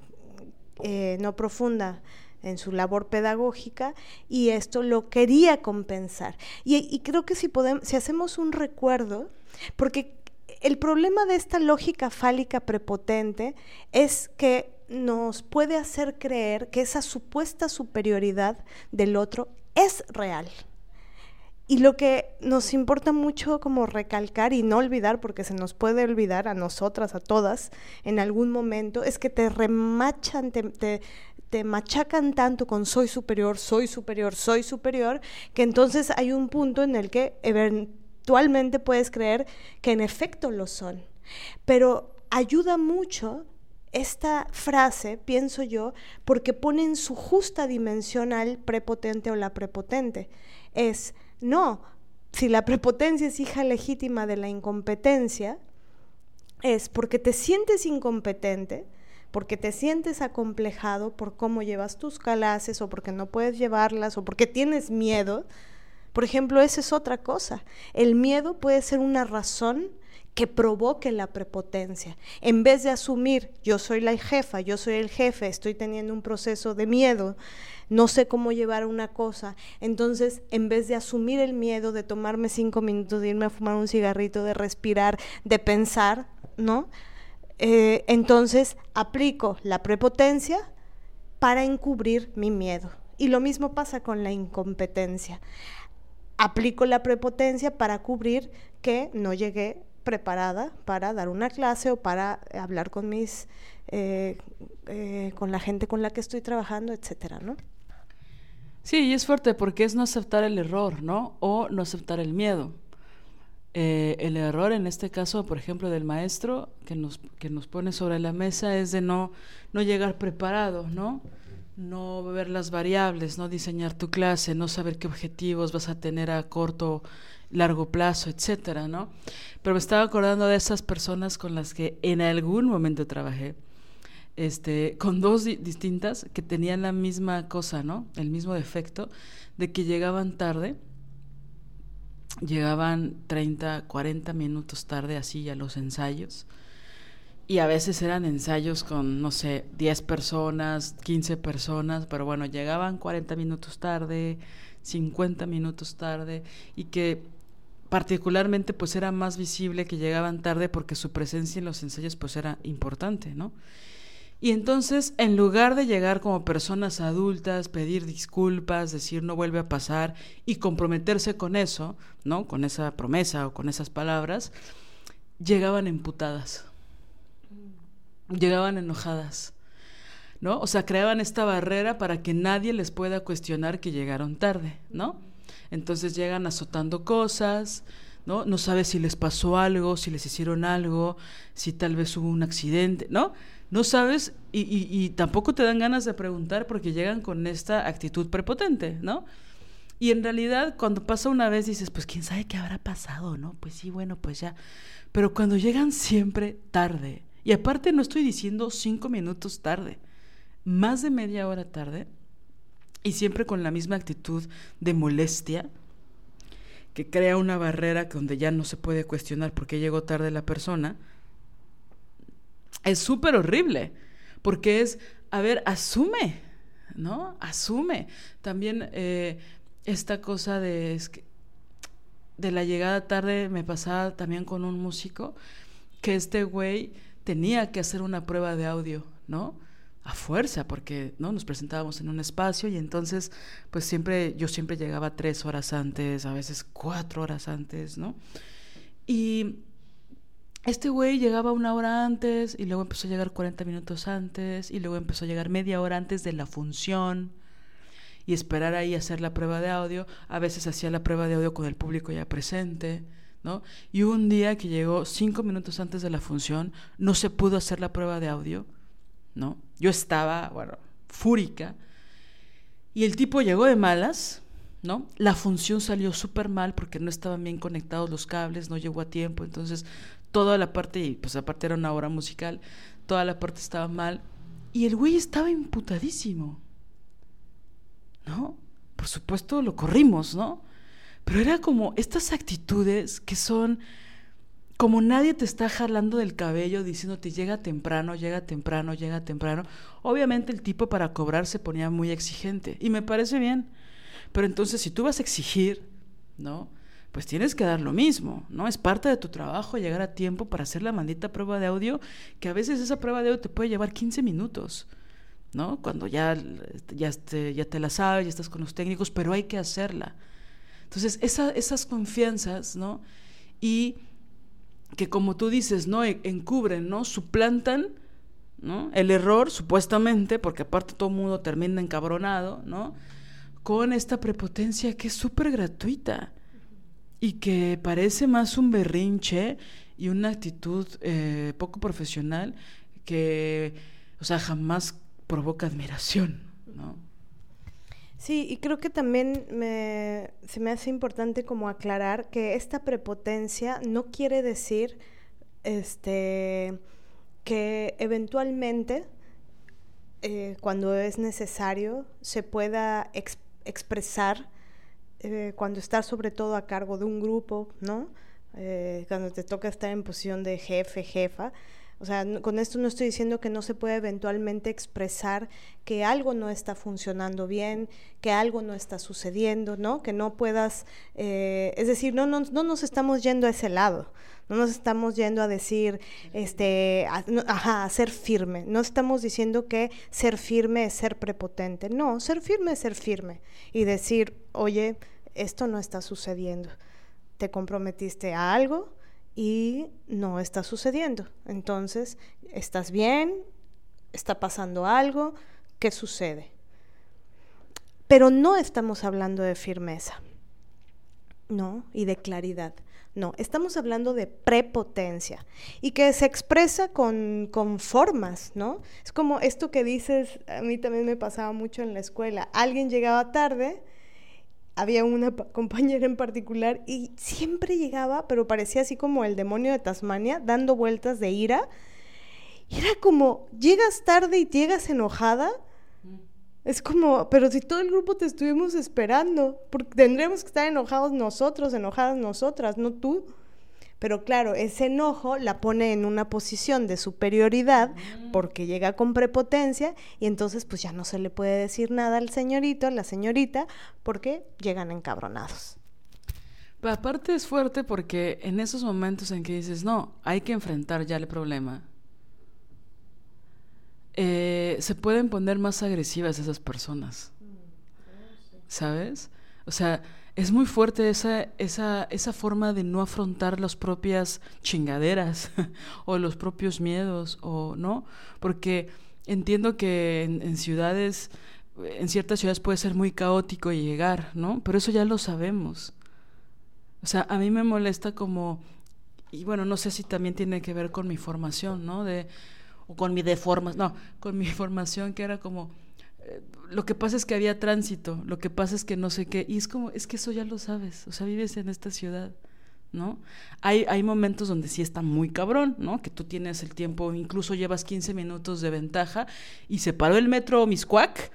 C: eh, no profunda en su labor pedagógica y esto lo quería compensar. Y, creo que si, podemos, si hacemos un recuerdo, porque el problema de esta lógica fálica prepotente es que nos puede hacer creer que esa supuesta superioridad del otro es real. Y lo que nos importa mucho como recalcar y no olvidar, porque se nos puede olvidar a nosotras, a todas, en algún momento, es que te remachan, te, te, machacan tanto con soy superior, soy superior, soy superior, que entonces hay un punto en el que eventualmente puedes creer que en efecto lo son. Pero ayuda mucho esta frase, pienso yo, porque pone en su justa dimensión al prepotente o la prepotente. Es no, si la prepotencia es hija legítima de la incompetencia, es porque te sientes incompetente, porque te sientes acomplejado por cómo llevas tus clases o porque no puedes llevarlas o porque tienes miedo. Por ejemplo, esa es otra cosa. El miedo puede ser una razón que provoque la prepotencia. En vez de asumir, yo soy la jefa, yo soy el jefe, estoy teniendo un proceso de miedo, no sé cómo llevar una cosa. Entonces, en vez de asumir el miedo de tomarme cinco minutos, de irme a fumar un cigarrito, de respirar, de pensar, ¿no? Eh, entonces, aplico la prepotencia para encubrir mi miedo. Y lo mismo pasa con la incompetencia. Aplico la prepotencia para cubrir que no llegué preparada para dar una clase o para hablar con mis eh, eh, con la gente con la que estoy trabajando, etcétera, ¿no?
B: Sí, y es fuerte porque es no aceptar el error, ¿no? O no aceptar el miedo. Eh, el error en este caso, por ejemplo, del maestro que nos, que nos pone sobre la mesa es de no, no llegar preparado, ¿no? No ver las variables, no diseñar tu clase, no saber qué objetivos vas a tener a corto, largo plazo, etcétera, ¿no? Pero me estaba acordando de esas personas con las que en algún momento trabajé este, con dos distintas que tenían la misma cosa, ¿no? El mismo defecto de que llegaban tarde, llegaban 30, 40 minutos tarde así a los ensayos. Y a veces eran ensayos con, no sé, 10 personas, 15 personas, pero bueno, llegaban 40 minutos tarde, 50 minutos tarde, y que particularmente pues era más visible que llegaban tarde porque su presencia en los ensayos pues era importante, ¿no? Y entonces, en lugar de llegar como personas adultas, pedir disculpas, decir no vuelve a pasar y comprometerse con eso, ¿no? Con esa promesa o con esas palabras, llegaban emputadas. Llegaban enojadas. ¿No? O sea, creaban esta barrera para que nadie les pueda cuestionar que llegaron tarde, ¿no? Entonces llegan azotando cosas, ¿no? No sabes si les pasó algo, si les hicieron algo, si tal vez hubo un accidente, ¿no? No sabes y, y, tampoco te dan ganas de preguntar porque llegan con esta actitud prepotente, ¿no? Y en realidad cuando pasa una vez dices, pues quién sabe qué habrá pasado, ¿no? Pues sí, bueno, pues ya. Pero cuando llegan siempre tarde, y aparte no estoy diciendo cinco minutos tarde, más de media hora tarde, y siempre con la misma actitud de molestia, que crea una barrera donde ya no se puede cuestionar por qué llegó tarde la persona, es súper horrible, porque es, a ver, asume, ¿no? Asume. También eh, esta cosa de, de la llegada tarde me pasaba también con un músico, que este güey tenía que hacer una prueba de audio, ¿no? a fuerza, porque no nos presentábamos en un espacio y entonces, pues siempre, yo siempre llegaba tres horas antes, a veces cuatro horas antes, ¿no? Y este güey llegaba una hora antes y luego empezó a llegar 40 minutos antes y luego empezó a llegar media hora antes de la función y esperar ahí hacer la prueba de audio. A veces hacía la prueba de audio con el público ya presente, ¿no? Y un día que llegó cinco minutos antes de la función, no se pudo hacer la prueba de audio, ¿no? Yo estaba, bueno, fúrica. Y el tipo llegó de malas, ¿no? La función salió súper mal porque no estaban bien conectados los cables, no llegó a tiempo, entonces toda la parte, y pues aparte era una obra musical, toda la parte estaba mal. Y el güey estaba imputadísimo, ¿no? Por supuesto lo corrimos, ¿no? Pero era como estas actitudes que son como nadie te está jalando del cabello diciéndote llega temprano, llega temprano, llega temprano. Obviamente el tipo para cobrar se ponía muy exigente y me parece bien. Pero entonces, si tú vas a exigir, ¿no? Pues tienes que dar lo mismo, ¿no? Es parte de tu trabajo llegar a tiempo para hacer la maldita prueba de audio, que a veces esa prueba de audio te puede llevar 15 minutos, ¿no? Cuando ya, ya, te, ya te la sabes, ya estás con los técnicos, pero hay que hacerla. Entonces, esas confianzas, ¿no? Y que como tú dices, ¿no? E, encubren, ¿no? Suplantan, ¿no? El error, supuestamente, porque aparte todo el mundo termina encabronado, ¿no? con esta prepotencia que es súper gratuita y que parece más un berrinche y una actitud eh, poco profesional que, o sea, jamás provoca admiración, ¿no?
C: Sí, y creo que también me, se me hace importante como aclarar que esta prepotencia no quiere decir este, que eventualmente, eh, cuando es necesario, se pueda expresar expresar eh, cuando estás sobre todo a cargo de un grupo, ¿no? Eh, cuando te toca estar en posición de jefe, jefa. O sea, con esto no estoy diciendo que no se puede eventualmente expresar que algo no está funcionando bien, que algo no está sucediendo, ¿no? Que no puedas, eh, es decir, no, no, no nos estamos yendo a ese lado. No nos estamos yendo a decir, este, a, ser firme. No estamos diciendo que ser firme es ser prepotente. No, ser firme es ser firme. Y decir, oye, esto no está sucediendo. Te comprometiste a algo y no está sucediendo. Entonces, ¿estás bien? ¿Está pasando algo? ¿Qué sucede? Pero no estamos hablando de firmeza, ¿no? Y de claridad. No, estamos hablando de prepotencia y que se expresa con, con, formas, ¿no? Es como esto que dices, a mí también me pasaba mucho en la escuela. Alguien llegaba tarde, había una compañera en particular y siempre llegaba, pero parecía así como el demonio de Tasmania, dando vueltas de ira. Y era como, llegas tarde y llegas enojada es como, pero si todo el grupo te estuvimos esperando, porque tendremos que estar enojados nosotros, enojadas nosotras, no tú. Pero claro, ese enojo la pone en una posición de superioridad porque llega con prepotencia y entonces pues ya no se le puede decir nada al señorito, a la señorita, porque llegan encabronados.
B: Pero aparte es fuerte porque en esos momentos en que dices, no, hay que enfrentar ya el problema, eh, se pueden poner más agresivas esas personas. ¿Sabes? O sea, es muy fuerte esa, esa, esa forma de no afrontar las propias chingaderas o los propios miedos, o no, porque entiendo que en, ciudades, en ciertas ciudades puede ser muy caótico llegar, ¿no? Pero eso ya lo sabemos. O sea, a mí me molesta como, y bueno, no sé si también tiene que ver con mi formación, ¿no? De o con mi deformación, no, con mi formación que era como, lo que pasa es que había tránsito, lo que pasa es que no sé qué, y es como, es que eso ya lo sabes, o sea, vives en esta ciudad, ¿no? Hay, hay momentos donde sí está muy cabrón, ¿no? Que tú tienes el tiempo, incluso llevas 15 minutos de ventaja y se paró el metro Miscuac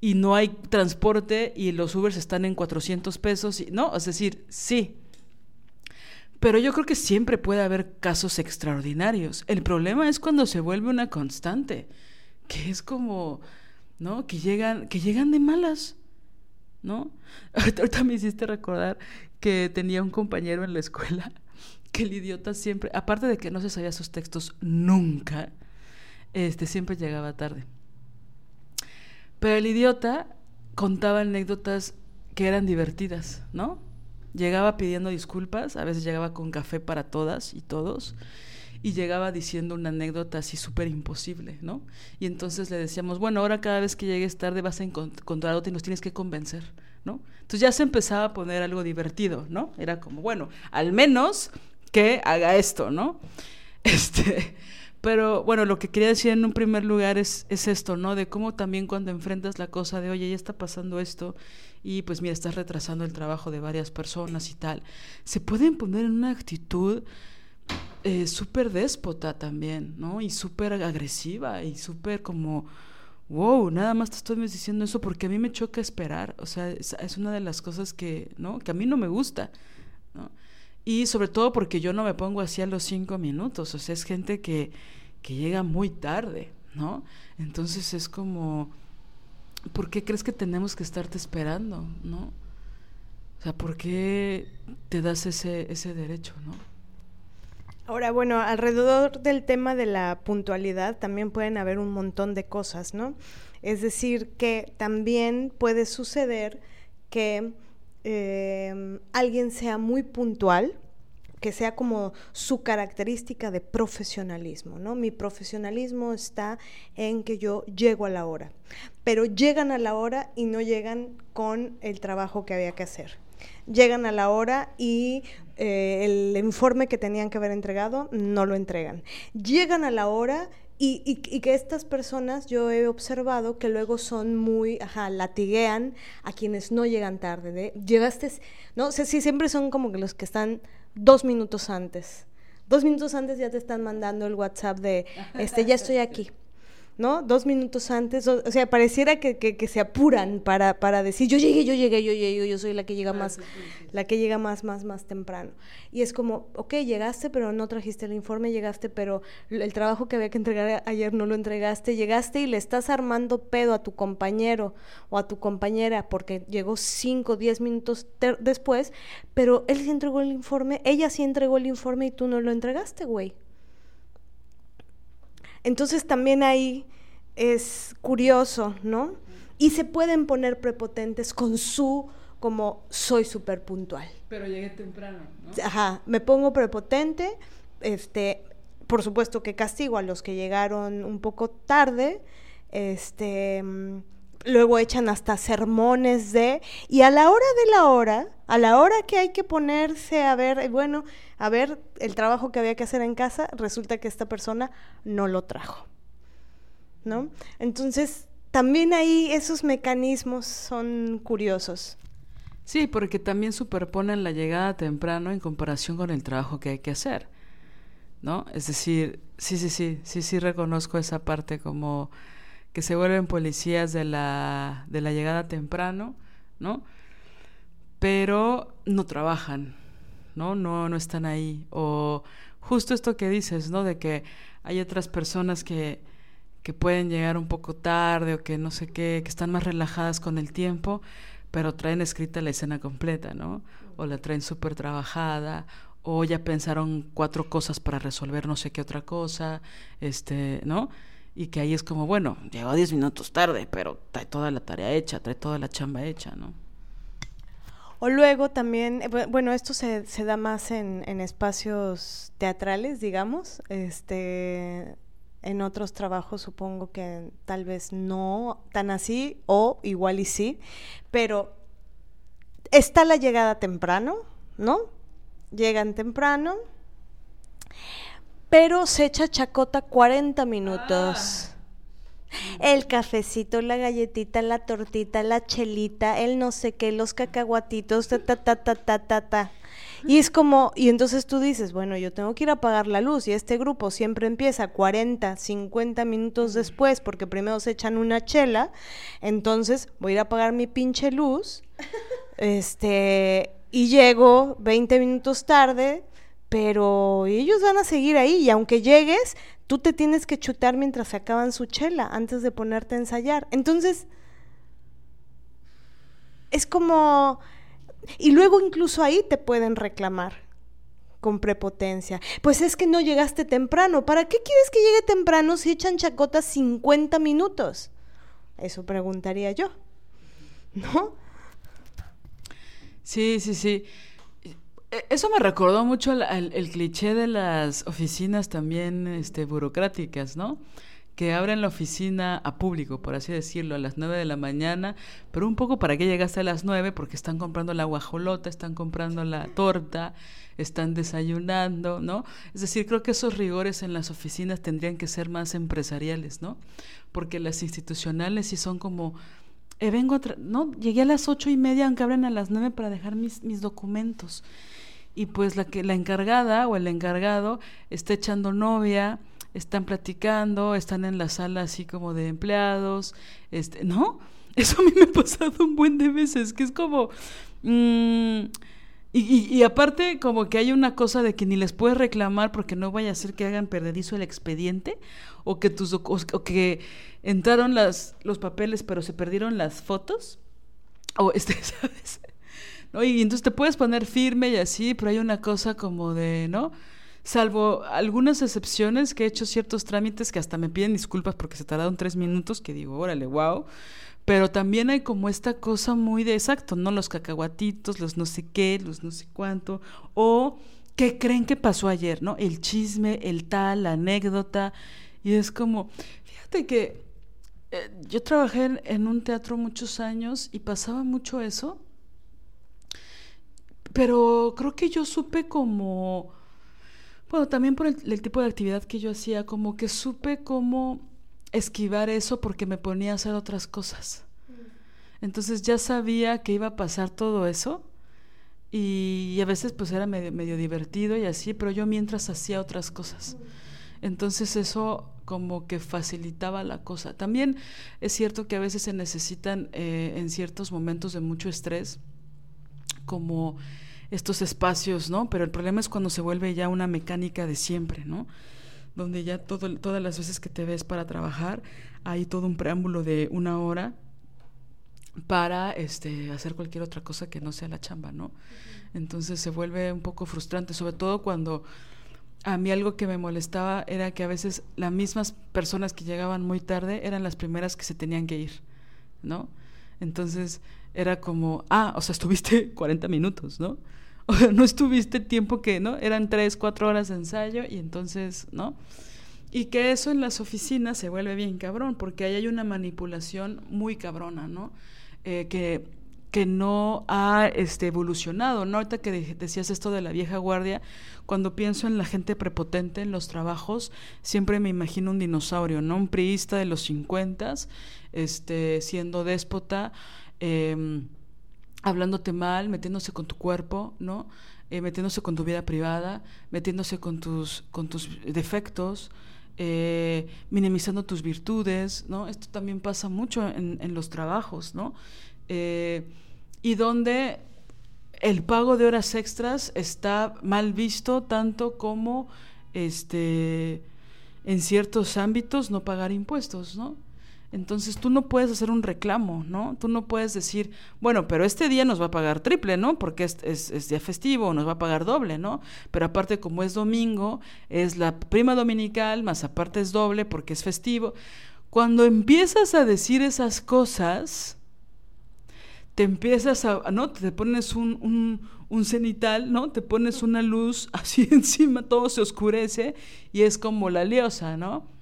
B: y no hay transporte y los Ubers están en 400 pesos, y, ¿no? Es decir, sí, pero yo creo que siempre puede haber casos extraordinarios. El problema es cuando se vuelve una constante, que es como, ¿no? Que llegan, que llegan de malas, ¿no? Ahorita me hiciste recordar que tenía un compañero en la escuela que el idiota siempre, aparte de que no se sabía sus textos nunca, este siempre llegaba tarde. Pero el idiota contaba anécdotas que eran divertidas, ¿no? Llegaba pidiendo disculpas, a veces llegaba con café para todas y todos, y llegaba diciendo una anécdota así súper imposible, ¿no? Y entonces le decíamos, bueno, ahora cada vez que llegues tarde vas a encontrar otro y nos tienes que convencer, ¿no? Entonces ya se empezaba a poner algo divertido, ¿no? Era como, bueno, al menos que haga esto, ¿no? Este, pero bueno, lo que quería decir en un primer lugar es, es esto, ¿no? De cómo también cuando enfrentas la cosa de, oye, ya está pasando esto, y pues mira, estás retrasando el trabajo de varias personas y tal. Se pueden poner en una actitud eh, súper déspota también, ¿no? Y súper agresiva y súper como, wow, nada más te estoy diciendo eso porque a mí me choca esperar, o sea, es, es una de las cosas que, ¿no? Que a mí no me gusta, ¿no? Y sobre todo porque yo no me pongo así a los cinco minutos, o sea, es gente que, que llega muy tarde, ¿no? Entonces es como, ¿por qué crees que tenemos que estarte esperando, ¿no? O sea, ¿por qué te das ese, ese derecho, ¿no?
C: Ahora, bueno, alrededor del tema de la puntualidad también pueden haber un montón de cosas, ¿no? Es decir, que también puede suceder que eh, alguien sea muy puntual, que sea como su característica de profesionalismo, ¿no? Mi profesionalismo está en que yo llego a la hora, pero llegan a la hora y no llegan con el trabajo que había que hacer. Llegan a la hora y eh, el informe que tenían que haber entregado no lo entregan. Llegan a la hora y, y, que estas personas yo he observado que luego son muy, ajá, latiguean a quienes no llegan tarde. ¿de? Llegaste, no sé si siempre son como que los que están dos minutos antes. Dos minutos antes ya te están mandando el WhatsApp de, este, ya estoy aquí. ¿No? Dos minutos antes, o, sea, pareciera que, que, se apuran para, para decir, yo llegué, yo llegué, yo llegué, yo soy la que llega ah, más, la que llega más, más, más temprano. Y es como, ok, llegaste, pero no trajiste el informe, llegaste, pero el trabajo que había que entregar ayer no lo entregaste, llegaste y le estás armando pedo a tu compañero o a tu compañera porque llegó cinco, diez minutos después, pero él sí entregó el informe, ella sí entregó el informe y tú no lo entregaste, güey. Entonces también ahí es curioso, ¿no? Y se pueden poner prepotentes con su como soy súper puntual.
B: Pero llegué temprano, ¿no?
C: Ajá, me pongo prepotente, este, por supuesto que castigo a los que llegaron un poco tarde, este, luego echan hasta sermones de, y a la hora de la hora, a la hora que hay que ponerse a ver, bueno, a ver el trabajo que había que hacer en casa, resulta que esta persona no lo trajo. ¿No? Entonces, también ahí esos mecanismos son curiosos.
B: Sí, porque también superponen la llegada temprano en comparación con el trabajo que hay que hacer. ¿No? Es decir, sí, sí, sí, sí, sí reconozco esa parte como que se vuelven policías de la, de la llegada temprano, ¿no? Pero no trabajan, ¿no? No, no están ahí. O justo esto que dices, ¿no? De que hay otras personas que, que pueden llegar un poco tarde o que no sé qué, que están más relajadas con el tiempo, pero traen escrita la escena completa, ¿no? O la traen súper trabajada, o ya pensaron cuatro cosas para resolver no sé qué otra cosa, este, ¿no? Y que ahí es como, bueno, llegó diez minutos tarde, pero trae toda la tarea hecha, trae toda la chamba hecha, ¿no?
C: O luego también, eh, bueno, esto se, se da más en, en, espacios teatrales, digamos, este, en otros trabajos supongo que tal vez no tan así, o igual y sí, pero está la llegada temprano, ¿no? Llegan temprano, pero se echa chacota 40 minutos. Ah. El cafecito, la galletita, la tortita, la chelita, el no sé qué, los cacahuatitos, ta, ta, ta, ta, ta, ta, ta. Y es como, y entonces tú dices, bueno, yo tengo que ir a apagar la luz y este grupo siempre empieza 40, 50 minutos después porque primero se echan una chela, entonces voy a ir a apagar mi pinche luz, este, y llego 20 minutos tarde, pero ellos van a seguir ahí y aunque llegues, tú te tienes que chutar mientras se acaban su chela antes de ponerte a ensayar. Entonces, es como... Y luego incluso ahí te pueden reclamar con prepotencia. Pues es que no llegaste temprano. ¿Para qué quieres que llegue temprano si echan chacotas 50 minutos? Eso preguntaría yo. ¿No?
B: Sí, sí, sí. E, eso me recordó mucho el, cliché de las oficinas también este, burocráticas, ¿no? Que abren la oficina a público, por así decirlo, a las 9 de la mañana, pero un poco para que llegaste a las 9, porque están comprando la guajolota, están comprando la torta, están desayunando, ¿no? Es decir, creo que esos rigores en las oficinas tendrían que ser más empresariales, ¿no? Porque las institucionales sí son como eh, vengo a no, llegué a las ocho y media, aunque abren a las nueve para dejar mis, mis documentos. Y pues la que la encargada o el encargado está echando novia, están platicando, están en la sala así como de empleados, este, ¿no? Eso a mí me ha pasado un buen de veces, que es como... Mm, y, y, aparte, como que hay una cosa de que ni les puedes reclamar porque no vaya a ser que hagan perdedizo el expediente o que tus o que entraron las, los papeles pero se perdieron las fotos o este, ¿sabes? ¿No? Y entonces te puedes poner firme y así, pero hay una cosa como de, ¿no? Salvo algunas excepciones que he hecho ciertos trámites que hasta me piden disculpas porque se tardaron tres minutos, que digo, órale, wow. Pero también hay como esta cosa muy de exacto, ¿no? Los cacahuatitos, los no sé qué, los no sé cuánto, o qué creen que pasó ayer, ¿no? El chisme, el tal, la anécdota. Y es como, fíjate que eh, yo trabajé en, un teatro muchos años y pasaba mucho eso, pero creo que yo supe como, bueno, también por el tipo de actividad que yo hacía, como que supe cómo esquivar eso porque me ponía a hacer otras cosas. Entonces ya sabía que iba a pasar todo eso y, a veces pues era medio, medio, divertido y así, pero yo mientras hacía otras cosas. Entonces eso como que facilitaba la cosa. También es cierto que a veces se necesitan eh, en ciertos momentos de mucho estrés como estos espacios, ¿no? Pero el problema es cuando se vuelve ya una mecánica de siempre, ¿no? donde ya todo, todas las veces que te ves para trabajar hay todo un preámbulo de una hora para este, hacer cualquier otra cosa que no sea la chamba, ¿no? Entonces se vuelve un poco frustrante, sobre todo cuando a mí algo que me molestaba era que a veces las mismas personas que llegaban muy tarde eran las primeras que se tenían que ir, ¿no? Entonces era como, ah, o sea, estuviste 40 minutos, ¿no? O sea, no estuviste tiempo que, ¿no? Eran tres, cuatro horas de ensayo y entonces, ¿no? Y que eso en las oficinas se vuelve bien cabrón, porque ahí hay una manipulación muy cabrona, ¿no? Eh, que, que no ha este, evolucionado, ¿no? Ahorita que decías esto de la vieja guardia, cuando pienso en la gente prepotente en los trabajos, siempre me imagino un dinosaurio, ¿no? Un priista de los 50, este, siendo déspota, eh, hablándote mal, metiéndose con tu cuerpo, ¿no? Eh, metiéndose con tu vida privada, metiéndose con tus, con tus defectos, eh, minimizando tus virtudes, ¿no? Esto también pasa mucho en, en los trabajos, ¿no? Eh, y donde el pago de horas extras está mal visto tanto como este en ciertos ámbitos no pagar impuestos, ¿no? Entonces tú no puedes hacer un reclamo, ¿no? Tú no puedes decir, bueno, pero este día nos va a pagar triple, ¿no? Porque es, es, día festivo, nos va a pagar doble, ¿no? Pero aparte como es domingo, es la prima dominical, más aparte es doble porque es festivo. Cuando empiezas a decir esas cosas, te empiezas a, ¿no? Te pones un, un, un cenital, ¿no? Te pones una luz así encima, todo se oscurece y es como la liosa, ¿no?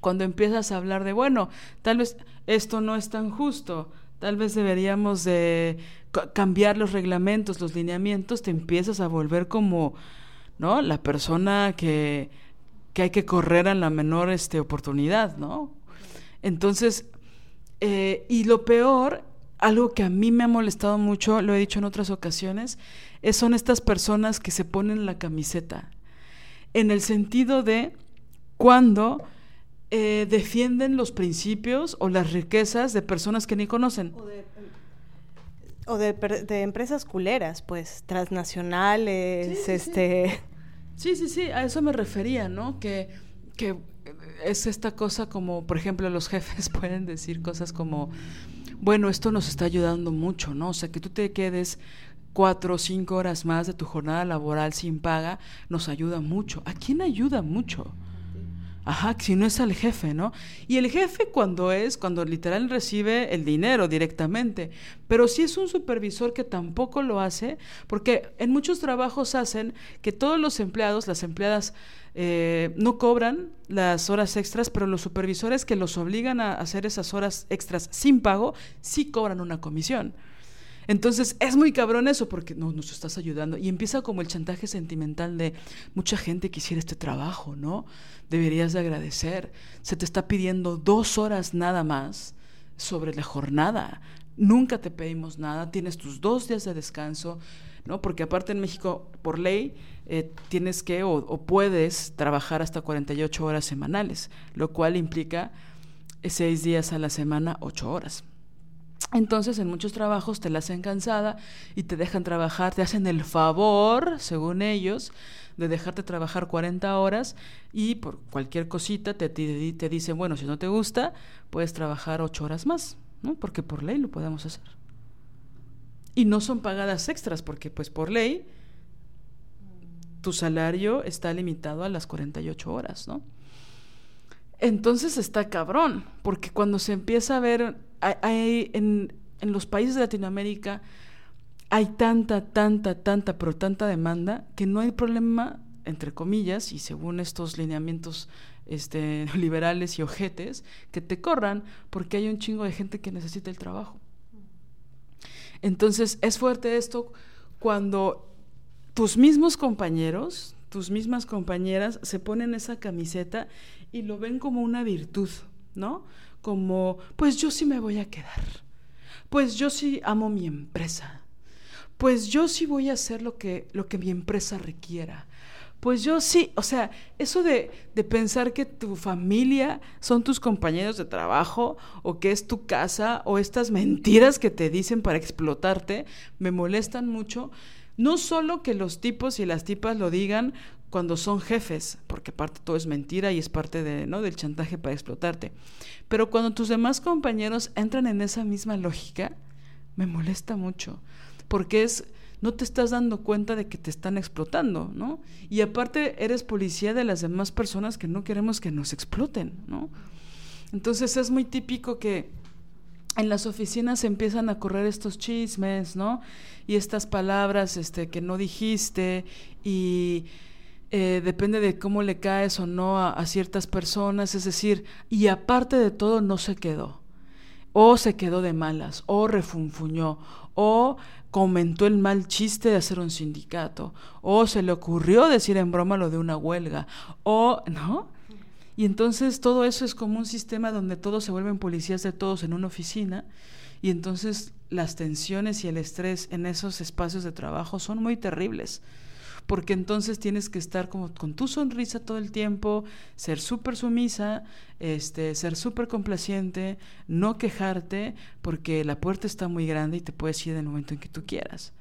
B: Cuando empiezas a hablar de, bueno, tal vez esto no es tan justo, tal vez deberíamos de cambiar los reglamentos, los lineamientos, te empiezas a volver como, ¿no? La persona que, que hay que correr a la menor este, oportunidad, ¿no? Entonces, eh, y lo peor, algo que a mí me ha molestado mucho, lo he dicho en otras ocasiones, es, son estas personas que se ponen la camiseta, en el sentido de cuando eh, defienden los principios o las riquezas de personas que ni conocen.
C: O de, de, empresas culeras, pues, transnacionales, este...
B: Sí. sí, sí, a eso me refería, ¿no? Que, que es esta cosa como, por ejemplo, los jefes pueden decir cosas como, bueno, esto nos está ayudando mucho, ¿no? O sea, que tú te quedes cuatro o cinco horas más de tu jornada laboral sin paga nos ayuda mucho. ¿A quién ayuda mucho? Ajá, si no es al jefe, ¿no? Y el jefe cuando es, cuando literal recibe el dinero directamente, pero si es un supervisor que tampoco lo hace, porque en muchos trabajos hacen que todos los empleados, las empleadas, eh, no cobran las horas extras, pero los supervisores que los obligan a hacer esas horas extras sin pago, sí cobran una comisión. Entonces es muy cabrón eso porque no nos estás ayudando. Y empieza como el chantaje sentimental de mucha gente quisiera este trabajo, ¿no? Deberías de agradecer. Se te está pidiendo dos horas nada más sobre la jornada. Nunca te pedimos nada, tienes tus dos días de descanso, ¿no? Porque aparte en México, por ley, eh, tienes que o, o, puedes trabajar hasta 48 horas semanales, lo cual implica seis días a la semana, ocho horas. Entonces, en muchos trabajos te la hacen cansada y te dejan trabajar, te hacen el favor, según ellos, de dejarte trabajar 40 horas y por cualquier cosita te, te, dicen, bueno, si no te gusta, puedes trabajar 8 horas más, ¿no? Porque por ley lo podemos hacer. Y no son pagadas extras, porque pues por ley tu salario está limitado a las 48 horas, ¿no? Entonces está cabrón, porque cuando se empieza a ver, hay, en, en los países de Latinoamérica hay tanta, tanta, tanta, pero tanta demanda que no hay problema, entre comillas, y según estos lineamientos este, liberales y ojetes, que te corran porque hay un chingo de gente que necesita el trabajo. Entonces es fuerte esto cuando tus mismos compañeros, tus mismas compañeras se ponen esa camiseta y lo ven como una virtud, ¿no? Como, pues yo sí me voy a quedar, pues yo sí amo mi empresa, pues yo sí voy a hacer lo que, lo que mi empresa requiera. Pues yo sí, o sea, eso de, de, pensar que tu familia son tus compañeros de trabajo o que es tu casa o estas mentiras que te dicen para explotarte, me molestan mucho. No solo que los tipos y las tipas lo digan cuando son jefes, porque aparte todo es mentira y es parte de, ¿no? del chantaje para explotarte. Pero cuando tus demás compañeros entran en esa misma lógica, me molesta mucho, porque es no te estás dando cuenta de que te están explotando, ¿no? Y aparte eres policía de las demás personas que no queremos que nos exploten, ¿no? Entonces es muy típico que en las oficinas empiezan a correr estos chismes, ¿no? Y estas palabras este, que no dijiste y eh, depende de cómo le caes o no a, a, ciertas personas, es decir, y aparte de todo no se quedó, o se quedó de malas, o refunfuñó, o comentó el mal chiste de hacer un sindicato, o se le ocurrió decir en broma lo de una huelga, o, ¿no? Y entonces todo eso es como un sistema donde todos se vuelven policías de todos en una oficina, y entonces las tensiones y el estrés en esos espacios de trabajo son muy terribles porque entonces tienes que estar como con tu sonrisa todo el tiempo, ser súper sumisa, este, ser súper complaciente, no quejarte, porque la puerta está muy grande y te puedes ir en el momento en que tú quieras.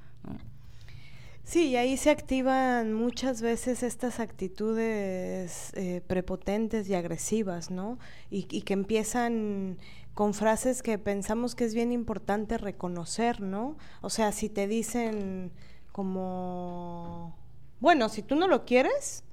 C: Sí, y ahí se activan muchas veces estas actitudes eh, prepotentes y agresivas, ¿no? Y que empiezan con frases que pensamos que es bien importante reconocer, ¿no? O sea, si te dicen como bueno, si tú no lo quieres,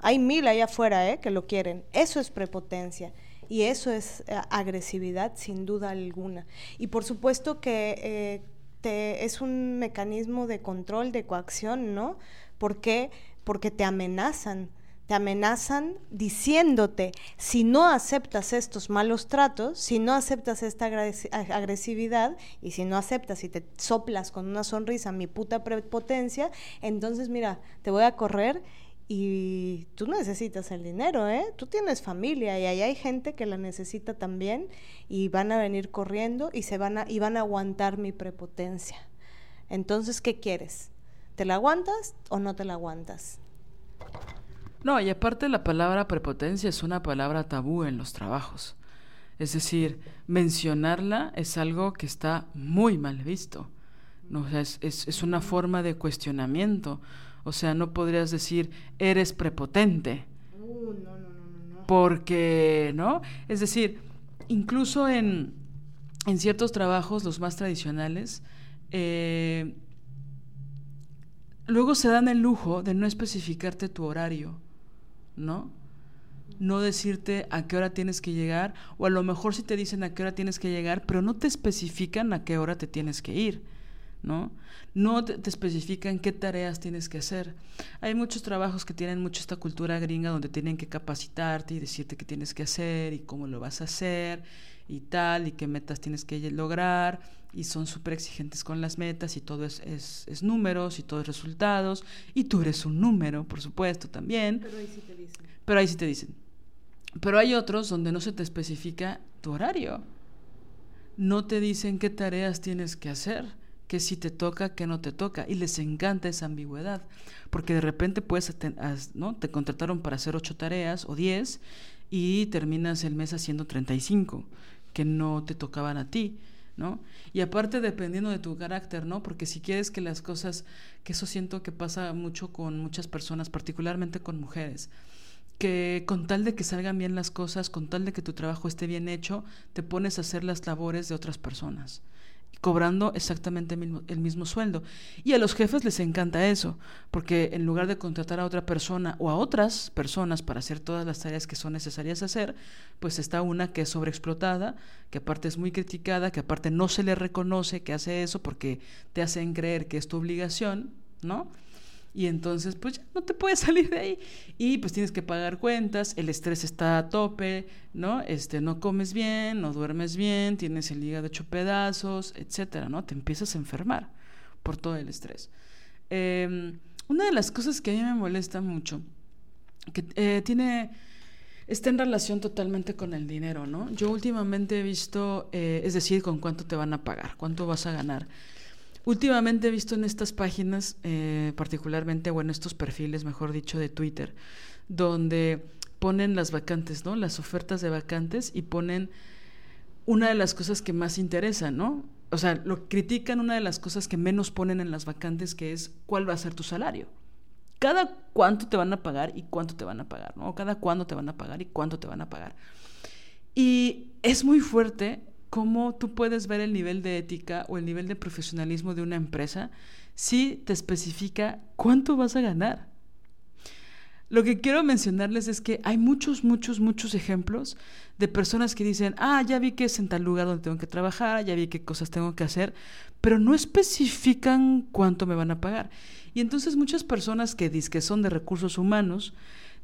C: hay mil allá afuera ¿eh? que lo quieren. Eso es prepotencia y eso es eh, agresividad sin duda alguna. Y por supuesto que eh, te, es un mecanismo de control, de coacción, ¿no? ¿Por qué? Porque te amenazan. Amenazan diciéndote, si no aceptas estos malos tratos, si no aceptas esta agresividad y si no aceptas y te soplas con una sonrisa mi puta prepotencia, entonces mira, te voy a correr y tú necesitas el dinero, ¿eh? Tú tienes familia y ahí hay gente que la necesita también y van a venir corriendo y se van y van a aguantar mi prepotencia. Entonces, ¿qué quieres? ¿Te la aguantas o no te la aguantas?
B: No, y aparte la palabra prepotencia es una palabra tabú en los trabajos. Es decir, mencionarla es algo que está muy mal visto. ¿no? O sea, es, es, es, una forma de cuestionamiento. O sea, no podrías decir, eres prepotente.
C: Uh, no, no, no, no.
B: Porque, ¿no? Es decir, incluso en, en ciertos trabajos, los más tradicionales, eh, luego se dan el lujo de no especificarte tu horario. ¿No? No decirte a qué hora tienes que llegar, o a lo mejor si te dicen a qué hora tienes que llegar, pero no te especifican a qué hora te tienes que ir, ¿no? No te, te especifican qué tareas tienes que hacer. Hay muchos trabajos que tienen mucho esta cultura gringa donde tienen que capacitarte y decirte qué tienes que hacer y cómo lo vas a hacer y tal, y qué metas tienes que lograr, y son súper exigentes con las metas, y todo es, es, es, números, y todo es resultados, y tú eres un número, por supuesto, también.
C: Pero ahí sí te dicen.
B: Pero ahí sí te dicen. Pero hay otros donde no se te especifica tu horario. no te dicen qué tareas tienes que hacer, que si te toca, que no te toca. Y les encanta esa ambigüedad, porque de repente puedes, ¿no? Te contrataron para hacer ocho tareas o diez y terminas el mes haciendo 35, que no te tocaban a ti. ¿No? Y aparte dependiendo de tu carácter, ¿no? Porque si quieres que las cosas, que eso siento que pasa mucho con muchas personas, particularmente con mujeres, que con tal de que salgan bien las cosas, con tal de que tu trabajo esté bien hecho, te pones a hacer las labores de otras personas cobrando exactamente el mismo, sueldo. Y a los jefes les encanta eso, porque en lugar de contratar a otra persona o a otras personas para hacer todas las tareas que son necesarias hacer, pues está una que es sobreexplotada, que aparte es muy criticada, que aparte no se le reconoce que hace eso porque te hacen creer que es tu obligación, ¿no? Y entonces pues ya no te puedes salir de ahí y pues tienes que pagar cuentas, el estrés está a tope, ¿no? Este, no comes bien, no duermes bien, tienes el hígado hecho pedazos, etcétera, ¿no? Te empiezas a enfermar por todo el estrés. Em, una de las cosas que a mí me molesta mucho, que eh, tiene, está en relación totalmente con el dinero, ¿no? Yo últimamente he visto, eh, es decir, con cuánto te van a pagar, cuánto vas a ganar. Últimamente he visto en estas páginas, eh, particularmente, bueno, estos perfiles, mejor dicho, de Twitter, donde ponen las vacantes, ¿no? Las ofertas de vacantes y ponen una de las cosas que más interesan, ¿no? O sea, lo critican una de las cosas que menos ponen en las vacantes, que es cuál va a ser tu salario. Cada cuánto te van a pagar y cuánto te van a pagar, ¿no? Cada cuándo te van a pagar y cuánto te van a pagar. Y es muy fuerte cómo tú puedes ver el nivel de ética o el nivel de profesionalismo de una empresa si te especifica cuánto vas a ganar. Lo que quiero mencionarles es que hay muchos, muchos, muchos ejemplos de personas que dicen, ah, ya vi que es en tal lugar donde tengo que trabajar, ya vi qué cosas tengo que hacer, pero no especifican cuánto me van a pagar. Y entonces muchas personas que dicen que son de recursos humanos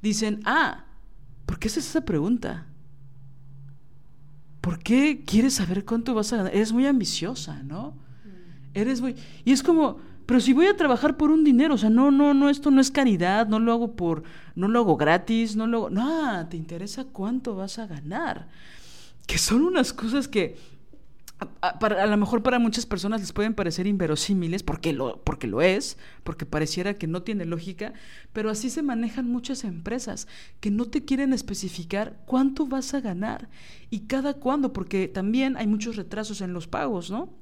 B: dicen, ah, ¿por qué es esa pregunta? ¿Por qué quieres saber cuánto vas a ganar? Eres muy ambiciosa, ¿no? Eres muy... Y es como, pero si voy a trabajar por un dinero, o sea, no, no, no, esto no es caridad, no lo hago por, no lo hago gratis, no lo hago... No, te interesa cuánto vas a ganar. Que son unas cosas que a, lo mejor para muchas personas les pueden parecer inverosímiles, porque lo, porque lo es, porque pareciera que no tiene lógica, pero así se manejan muchas empresas, que no te quieren especificar cuánto vas a ganar y cada cuándo, porque también hay muchos retrasos en los pagos, ¿no?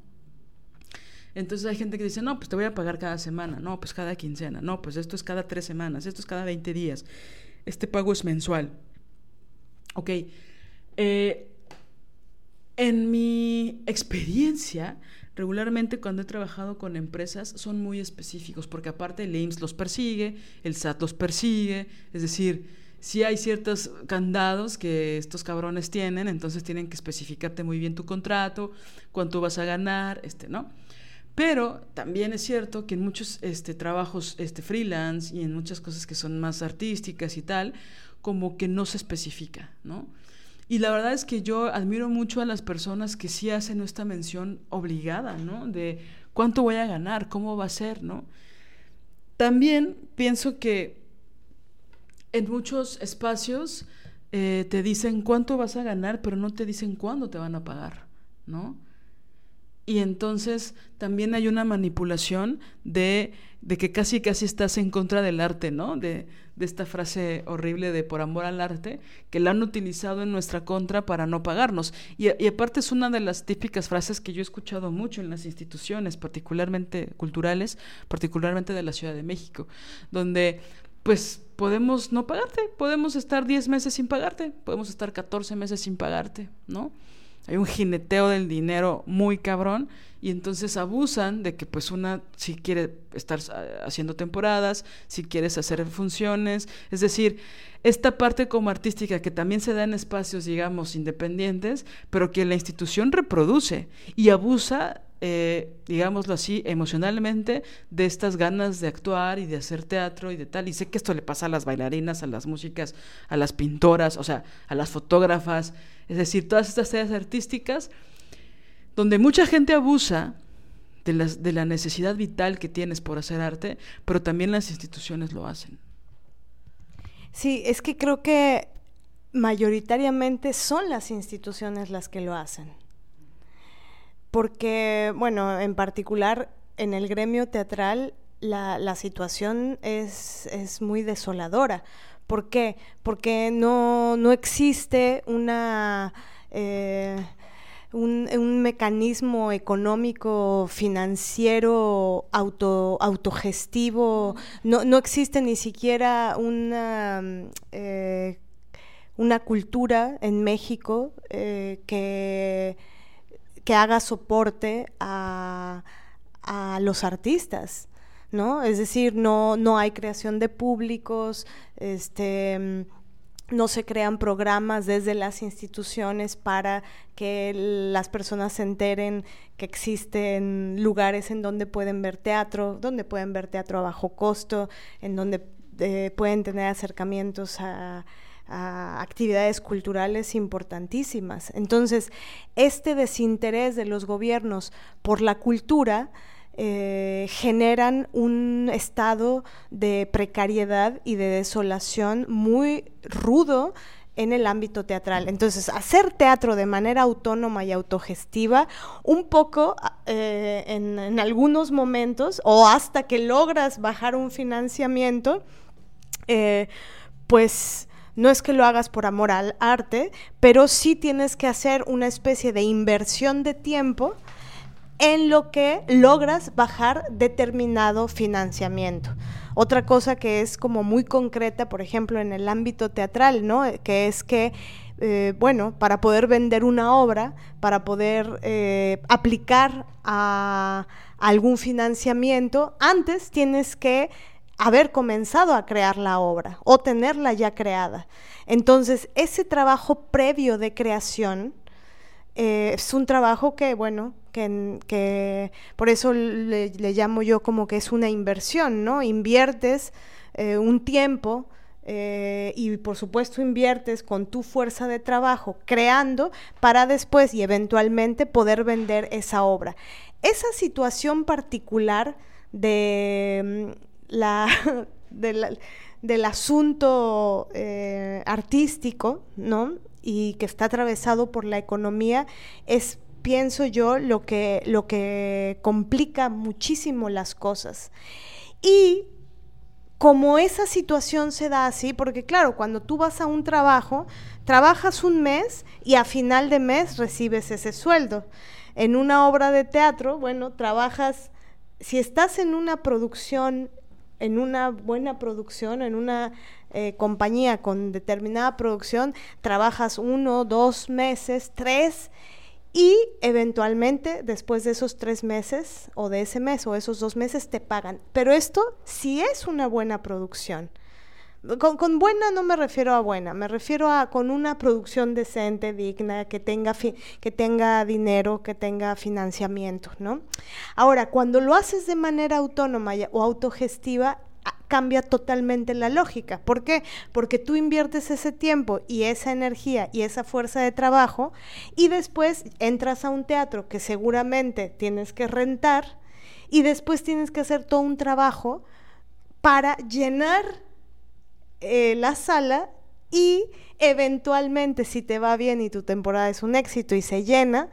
B: Entonces hay gente que dice, no, pues te voy a pagar cada semana, no, pues cada quincena, no, pues esto es cada tres semanas, esto es cada 20 días, este pago es mensual. Ok. Eh, en mi experiencia, regularmente cuando he trabajado con empresas son muy específicos, porque aparte el IMSS los persigue, el SAT los persigue, es decir, si hay ciertos candados que estos cabrones tienen, entonces tienen que especificarte muy bien tu contrato, cuánto vas a ganar, este, ¿no? Pero también es cierto que en muchos este, trabajos este, freelance y en muchas cosas que son más artísticas y tal, como que no se especifica, ¿no? Y la verdad es que yo admiro mucho a las personas que sí hacen esta mención obligada, ¿no? De cuánto voy a ganar, cómo va a ser, ¿no? También pienso que en muchos espacios eh, te dicen cuánto vas a ganar, pero no te dicen cuándo te van a pagar, ¿no? Y entonces también hay una manipulación de, de, que casi casi estás en contra del arte, ¿no? De, esta frase horrible de por amor al arte, que la han utilizado en nuestra contra para no pagarnos. Y, y aparte es una de las típicas frases que yo he escuchado mucho en las instituciones, particularmente culturales, particularmente de la Ciudad de México, donde pues podemos no pagarte, podemos estar 10 meses sin pagarte, podemos estar 14 meses sin pagarte, ¿no? hay un jineteo del dinero muy cabrón y entonces abusan de que pues una si quiere estar haciendo temporadas, si quieres hacer funciones, es decir, esta parte como artística que también se da en espacios digamos independientes, pero que la institución reproduce y abusa eh, digámoslo así, emocionalmente de estas ganas de actuar y de hacer teatro y de tal. Y sé que esto le pasa a las bailarinas, a las músicas, a las pintoras, o sea, a las fotógrafas, es decir, todas estas áreas artísticas donde mucha gente abusa de, la necesidad vital que tienes por hacer arte, pero también las instituciones lo hacen.
C: Sí, es que creo que mayoritariamente son las instituciones las que lo hacen. porque, bueno, en particular en el gremio teatral la, situación es, es, muy desoladora. ¿Por qué? Porque no, no existe una... Eh, un, mecanismo económico, financiero, auto, autogestivo, no, no existe ni siquiera una, eh, una cultura en México eh, que, que, haga soporte a, a los artistas. ¿no? Es decir, no, no hay creación de públicos, este no se crean programas desde las instituciones para que las personas se enteren que existen lugares en donde pueden ver teatro, donde pueden ver teatro a bajo costo, en donde eh, pueden tener acercamientos a, a actividades culturales importantísimas. Entonces, este desinterés de los gobiernos por la cultura eh, generan un estado de precariedad y de desolación muy rudo en el ámbito teatral. Entonces, hacer teatro de manera autónoma y autogestiva, un poco eh, en, algunos momentos, o hasta que logras bajar un financiamiento, eh, pues no es que lo hagas por amor al arte, pero sí tienes que hacer una especie de inversión de tiempo en lo que logras bajar determinado financiamiento. Otra cosa que es como muy concreta, por ejemplo, en el ámbito teatral, ¿no? Que es que, eh, bueno, para poder vender una obra, para poder eh, aplicar a algún financiamiento, antes tienes que haber comenzado a crear la obra o tenerla ya creada. Entonces, ese trabajo previo de creación eh, es un trabajo que, bueno, que, por eso le, llamo yo como que es una inversión, ¿no? Inviertes eh, un tiempo eh, y por supuesto inviertes con tu fuerza de trabajo creando para después y eventualmente poder vender esa obra. Esa situación particular de mm, la, del asunto eh, artístico, ¿no? Y que está atravesado por la economía es pienso yo, lo que, lo que complica muchísimo las cosas. Y como esa situación se da así, porque claro, cuando tú vas a un trabajo, trabajas un mes y a final de mes recibes ese sueldo. En una obra de teatro, bueno, trabajas, si estás en una producción, en una buena producción, en una eh, compañía con determinada producción, trabajas uno, dos meses, tres, y eventualmente después de esos tres meses o de ese mes o esos dos meses te pagan. Pero esto sí es una buena producción. Con, buena no me refiero a buena, me refiero a con una producción decente, digna, que tenga, que tenga dinero, que tenga financiamiento, ¿no? Ahora, cuando lo haces de manera autónoma o autogestiva, cambia totalmente la lógica. ¿Por qué? Porque tú inviertes ese tiempo y esa energía y esa fuerza de trabajo y después entras a un teatro que seguramente tienes que rentar y después tienes que hacer todo un trabajo para llenar eh, la sala y eventualmente si te va bien y tu temporada es un éxito y se llena,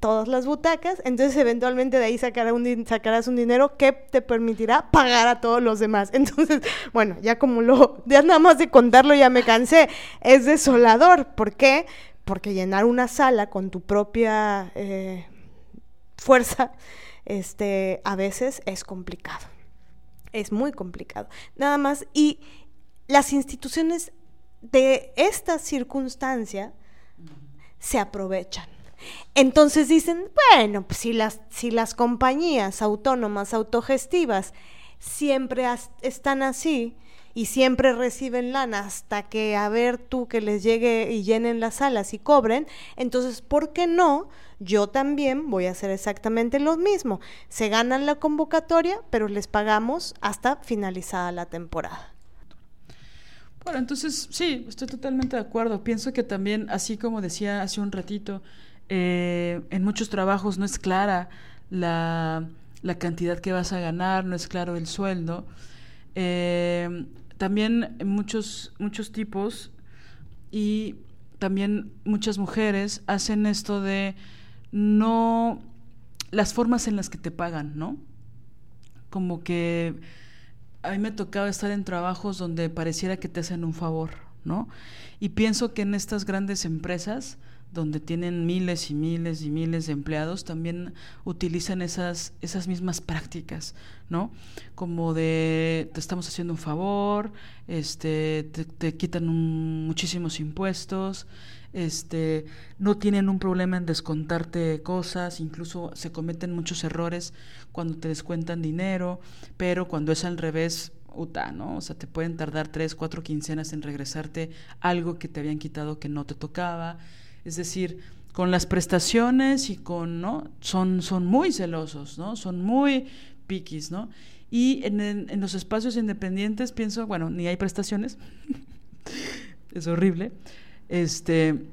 C: todas las butacas, entonces eventualmente de ahí sacarás un dinero que te permitirá pagar a todos los demás. Entonces, bueno, ya como lo, ya nada más de contarlo ya me cansé, es desolador. ¿Por qué? Porque llenar una sala con tu propia eh, fuerza, este, a veces es complicado. Es muy complicado. Nada más, y las instituciones de esta circunstancia se aprovechan entonces dicen, bueno, pues si las, si las compañías autónomas, autogestivas, siempre están así y siempre reciben lana hasta que a ver tú que les llegue y llenen las salas y cobren, entonces, ¿por qué no? Yo también voy a hacer exactamente lo mismo. Se ganan la convocatoria, pero les pagamos hasta finalizada la temporada.
B: Bueno, entonces sí, estoy totalmente de acuerdo. Pienso que también, así como decía hace un ratito, eh, en muchos trabajos no es clara la, cantidad que vas a ganar, no es claro el sueldo. Eh, también muchos, muchos tipos y también muchas mujeres hacen esto de no las formas en las que te pagan, ¿no? Como que a mí me tocaba estar en trabajos donde pareciera que te hacen un favor, ¿no? Y pienso que en estas grandes empresas, donde tienen miles y miles y miles de empleados, también utilizan esas, esas mismas prácticas, ¿no? Como de te estamos haciendo un favor, este, te, quitan muchísimos impuestos, este, no tienen un problema en descontarte cosas, incluso se cometen muchos errores cuando te descuentan dinero, pero cuando es al revés, uta, ¿no? O sea, te pueden tardar tres, cuatro quincenas en regresarte algo que te habían quitado que no te tocaba. Es decir, con las prestaciones y con, ¿no? Son, son muy celosos, ¿no? Son muy piquis, ¿no? Y en, los espacios independientes pienso, bueno, ni hay prestaciones, es horrible, este,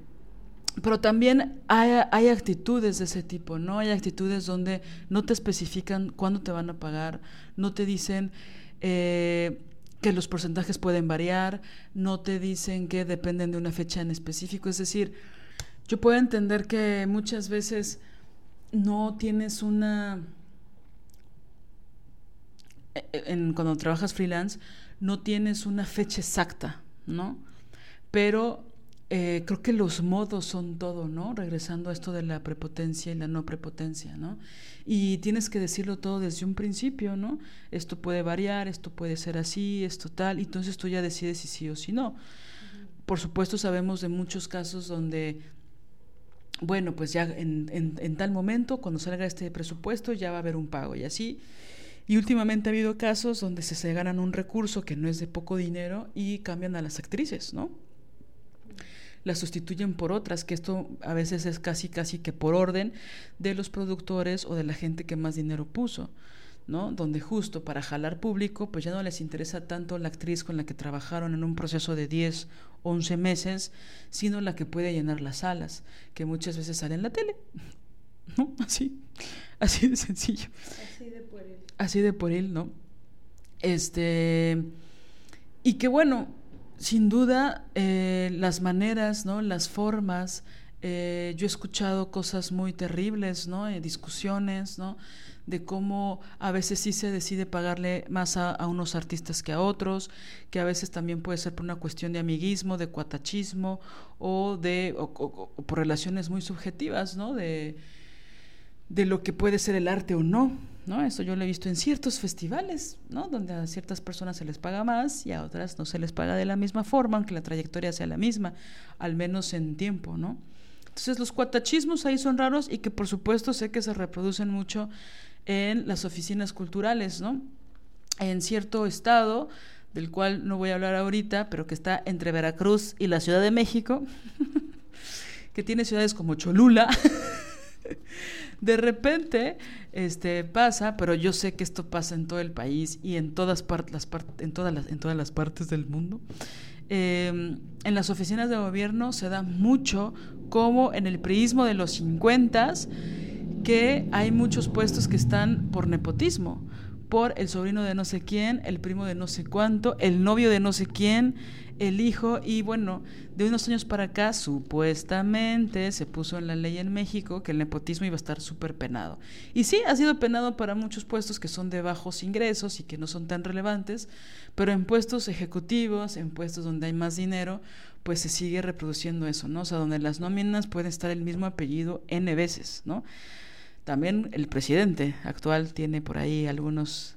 B: pero también hay, hay, actitudes de ese tipo, ¿no? Hay actitudes donde no te especifican cuándo te van a pagar, no te dicen eh, que los porcentajes pueden variar, no te dicen que dependen de una fecha en específico, es decir, yo puedo entender que muchas veces no tienes una... E, e, en, cuando trabajas freelance, no tienes una fecha exacta, ¿no? Pero eh, creo que los modos son todo, ¿no? Regresando a esto de la prepotencia y la no prepotencia, ¿no? Y tienes que decirlo todo desde un principio, ¿no? Esto puede variar, esto puede ser así, esto tal, y entonces tú ya decides si sí o si no. Por supuesto sabemos de muchos casos donde bueno, pues ya en, en, tal momento, cuando salga este presupuesto, ya va a haber un pago y así. Y últimamente ha habido casos donde se, se ganan un recurso que no es de poco dinero y cambian a las actrices, ¿no? Las sustituyen por otras, que esto a veces es casi, casi que por orden de los productores o de la gente que más dinero puso. ¿no? Donde justo para jalar público, pues ya no les interesa tanto la actriz con la que trabajaron en un proceso de 10, 11 meses, sino la que puede llenar las salas, que muchas veces sale en la tele. ¿No? Así, así de sencillo.
C: Así de pueril.
B: Así de pueril, ¿no? Este, y que bueno, sin duda, eh, las maneras, ¿no? Las formas, eh, yo he escuchado cosas muy terribles, ¿no? Eh, discusiones, ¿no? De cómo a veces sí se decide pagarle más a, unos artistas que a otros, que a veces también puede ser por una cuestión de amiguismo, de cuatachismo o de por relaciones muy subjetivas, ¿no? De, de lo que puede ser el arte o no, ¿no? Eso yo lo he visto en ciertos festivales, ¿no? Donde a ciertas personas se les paga más y a otras no se les paga de la misma forma, aunque la trayectoria sea la misma, al menos en tiempo, ¿no? Entonces los cuatachismos ahí son raros y que por supuesto sé que se reproducen mucho en las oficinas culturales, ¿no? En cierto estado, del cual no voy a hablar ahorita, pero que está entre Veracruz y la Ciudad de México, que tiene ciudades como Cholula. de repente este pasa, pero yo sé que esto pasa en todo el país y en todas partes las en todas las en todas las partes del mundo. Em, en las oficinas de gobierno se da mucho como en el priismo de los 50 que hay muchos puestos que están por nepotismo, por el sobrino de no sé quién, el primo de no sé cuánto, el novio de no sé quién, el hijo, y bueno, de unos años para acá supuestamente se puso en la ley en México que el nepotismo iba a estar súper penado. Y sí, ha sido penado para muchos puestos que son de bajos ingresos y que no son tan relevantes, pero en puestos ejecutivos, en puestos donde hay más dinero, pues se sigue reproduciendo eso, ¿no? O sea, donde las nóminas pueden estar el mismo apellido N veces, ¿no? También el presidente actual tiene por ahí algunos,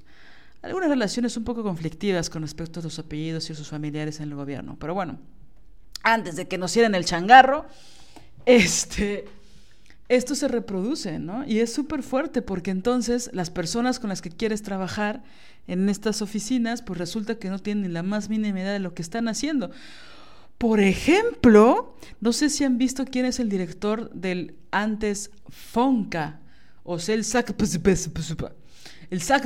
B: algunas relaciones un poco conflictivas con respecto a sus apellidos y sus familiares en el gobierno. Pero bueno, antes de que nos cierren el changarro, este, esto se reproduce, ¿no? Y es súper fuerte porque entonces las personas con las que quieres trabajar en estas oficinas, pues resulta que no tienen la más mínima idea de lo que están haciendo. Por ejemplo, no sé si han visto quién es el director del antes Fonca, o sea, el sac... El sac...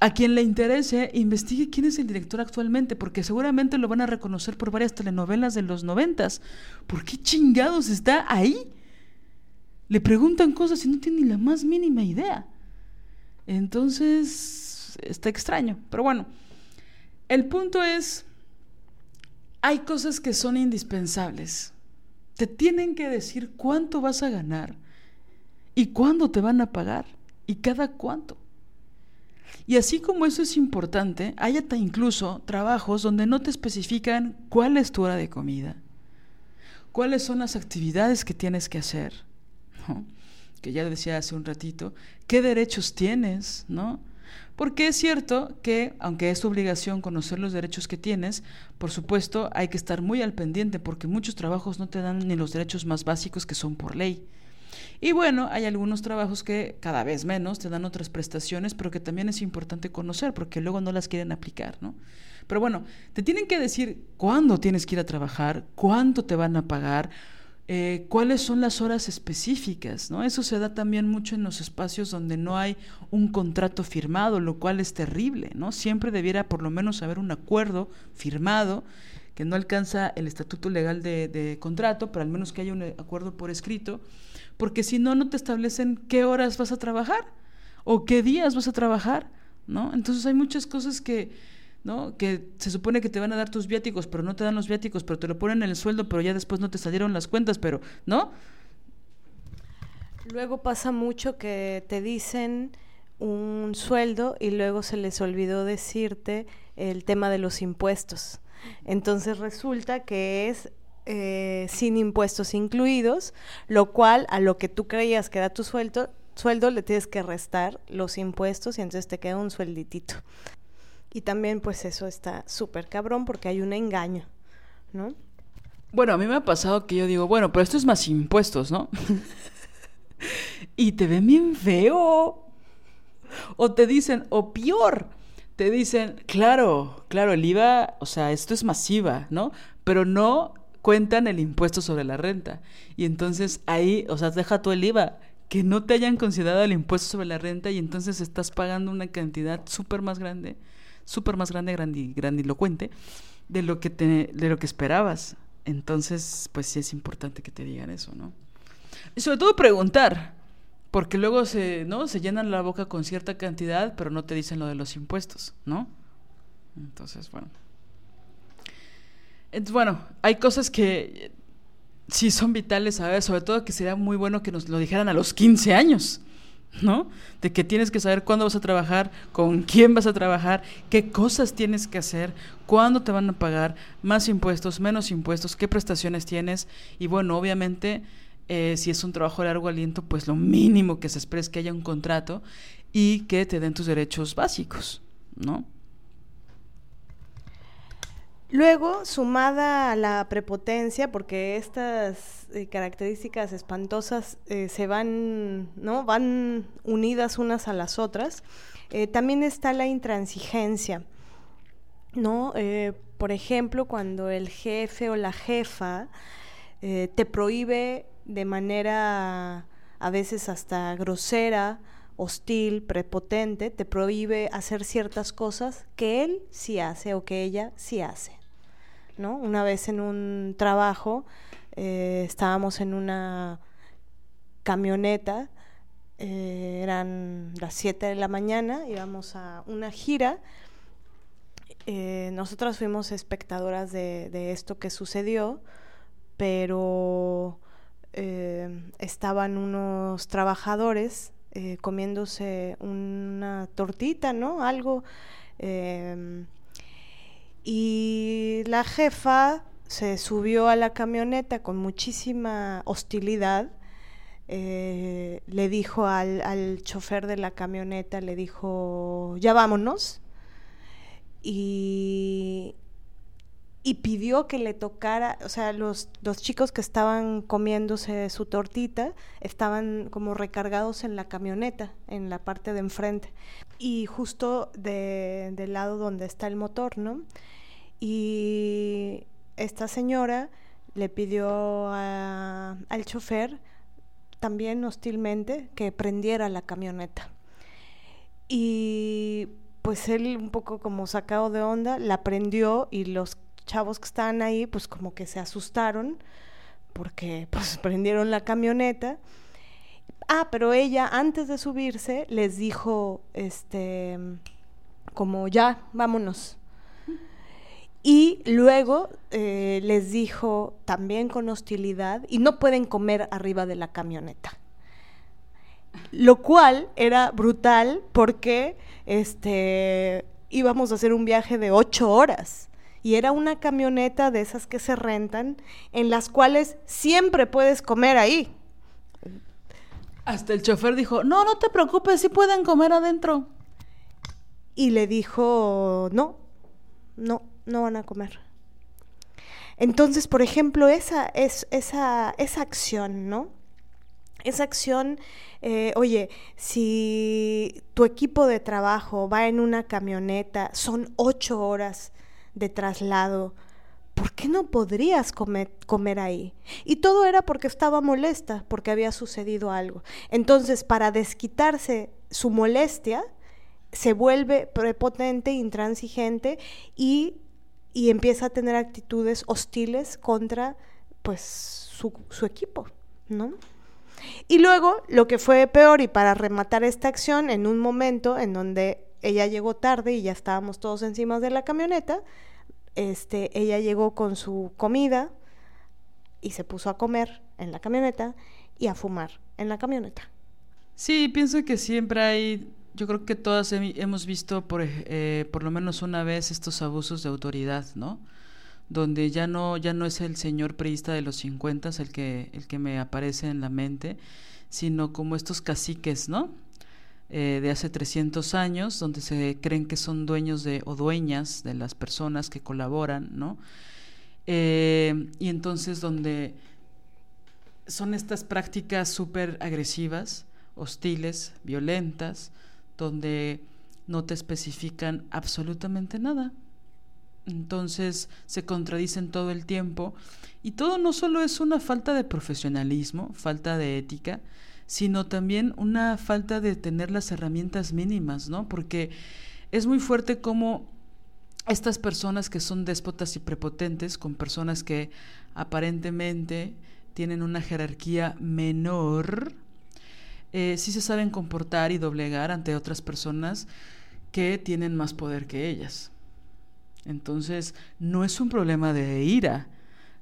B: A quien le interese, investigue quién es el director actualmente, porque seguramente lo van a reconocer por varias telenovelas de los noventas. ¿Por qué chingados está ahí? Le preguntan cosas y no tiene ni la más mínima idea. Entonces, está extraño. Pero bueno, el punto es, hay cosas que son indispensables te tienen que decir cuánto vas a ganar ¿Y cuándo te van a pagar? ¿Y cada cuánto? Y así como eso es importante, hay hasta incluso trabajos donde no te especifican cuál es tu hora de comida, cuáles son las actividades que tienes que hacer, que ya decía hace un ratito, qué derechos tienes, ¿no? Porque es cierto que, aunque es tu obligación conocer los derechos que tienes, por supuesto hay que estar muy al pendiente porque muchos trabajos no te dan ni los derechos más básicos que son por ley. Y bueno, hay algunos trabajos que cada vez menos te dan otras prestaciones, pero que también es importante conocer porque luego no las quieren aplicar, ¿no? Pero bueno, te tienen que decir cuándo tienes que ir a trabajar, cuánto te van a pagar, eh, cuáles son las horas específicas, ¿no? Eso se da también mucho en los espacios donde no hay un contrato firmado, lo cual es terrible, ¿no? Siempre debiera por lo menos haber un acuerdo firmado que no alcanza el estatuto legal de, de contrato, pero al menos que haya un acuerdo por escrito, porque si no, no te establecen qué horas vas a trabajar o qué días vas a trabajar, ¿no? Entonces hay muchas cosas que, ¿no? Que se supone que te van a dar tus viáticos, pero no te dan los viáticos, pero te lo ponen en el sueldo, pero ya después no te salieron las cuentas, pero, ¿no?
C: Luego pasa mucho que te dicen un sueldo y luego se les olvidó decirte el tema de los impuestos. Entonces resulta que es eh, sin impuestos incluidos, lo cual a lo que tú creías que era tu sueldo, sueldo le tienes que restar los impuestos y entonces te queda un suelditito. Y también pues eso está súper cabrón porque hay un engaño, ¿no?
B: Bueno, a mí me ha pasado que yo digo, bueno, pero esto es más impuestos, ¿no? y te ven bien feo. O te dicen, o peor, te dicen, claro, claro, el IVA, o sea, esto es masiva, ¿no? Pero no cuentan el impuesto sobre la renta. Y entonces ahí, o sea, deja tú el IVA, que no te hayan considerado el impuesto sobre la renta y entonces estás pagando una cantidad súper más grande, súper más grande, grandilocuente, de lo que de lo que esperabas. Entonces, pues sí es importante que te digan eso, ¿no? Y sobre todo preguntar, porque luego se, ¿no? se llenan la boca con cierta cantidad, pero no te dicen lo de los impuestos, ¿no? Entonces, bueno bueno, hay cosas que sí son vitales saber, sobre todo que sería muy bueno que nos lo dijeran a los 15 años, ¿no? De que tienes que saber cuándo vas a trabajar, con quién vas a trabajar, qué cosas tienes que hacer, cuándo te van a pagar, más impuestos, menos impuestos, qué prestaciones tienes. Y bueno, obviamente, eh, si es un trabajo de largo aliento, pues lo mínimo que se espera es que haya un contrato y que te den tus derechos básicos, ¿no?
C: Luego, sumada a la prepotencia, porque estas eh, características espantosas eh, se van, ¿no? Van unidas unas a las otras, eh, también está la intransigencia, ¿no? por ejemplo, cuando el jefe o la jefa te prohíbe de manera a veces hasta grosera, hostil, prepotente, te prohíbe hacer ciertas cosas que él sí hace o que ella sí hace. ¿No? Una vez en un trabajo eh, estábamos en una camioneta, eh, eran las 7 de la mañana, íbamos a una gira. Eh, nosotras fuimos espectadoras de, esto que sucedió, pero estaban unos trabajadores comiéndose una tortita, ¿no? Algo y la jefa se subió a la camioneta con muchísima hostilidad. Eh, le dijo al, al, chofer de la camioneta, le dijo, ya vámonos. Y, y pidió que le tocara, o sea, los, los chicos que estaban comiéndose su tortita estaban como recargados en la camioneta, en la parte de enfrente, y justo de, del lado donde está el motor, ¿no? Y esta señora le pidió al chofer, también hostilmente, que prendiera la camioneta. Y pues él un poco como sacado de onda, la prendió y los chavos que estaban ahí pues como que se asustaron porque pues prendieron la camioneta. Ah, pero ella antes de subirse les dijo, este, como ya, vámonos. Y luego eh, les dijo también con hostilidad, y no pueden comer arriba de la camioneta. Lo cual era brutal porque este, íbamos a hacer un viaje de ocho horas y era una camioneta de esas que se rentan, en las cuales siempre puedes comer ahí.
B: Hasta el chofer dijo, no, no te preocupes, sí pueden comer adentro.
C: Y le dijo, no, no, no van a comer. Entonces, por ejemplo, esa, es, esa, esa acción, ¿no? Esa acción, eh, oye, si tu equipo de trabajo va en una camioneta, son ocho horas de traslado, ¿por qué no podrías comer, comer, ahí? Y todo era porque estaba molesta, porque había sucedido algo. Entonces, para desquitarse su molestia, se vuelve prepotente, intransigente y, y empieza a tener actitudes hostiles contra pues su, su equipo, ¿no? Y luego, lo que fue peor, y para rematar esta acción, en un momento en donde ella llegó tarde y ya estábamos todos encima de la camioneta. Este, ella llegó con su comida y se puso a comer en la camioneta y a fumar en la camioneta.
B: Sí, pienso que siempre hay, yo creo que todas hemos visto por, eh, por lo menos una vez estos abusos de autoridad, ¿no? Donde ya no, ya no es el señor priista de los 50 el que, el que me aparece en la mente, sino como estos caciques, ¿no? Eh, de hace 300 años, donde se creen que son dueños de, o dueñas de las personas que colaboran, ¿no? Eh, y entonces donde son estas prácticas súper agresivas, hostiles, violentas, donde no te especifican absolutamente nada. Entonces se contradicen todo el tiempo y todo no solo es una falta de profesionalismo, falta de ética, sino también una falta de tener las herramientas mínimas, ¿no? Porque es muy fuerte como estas personas que son déspotas y prepotentes, con personas que aparentemente tienen una jerarquía menor, eh, sí se saben comportar y doblegar ante otras personas que tienen más poder que ellas. Entonces, no es un problema de ira,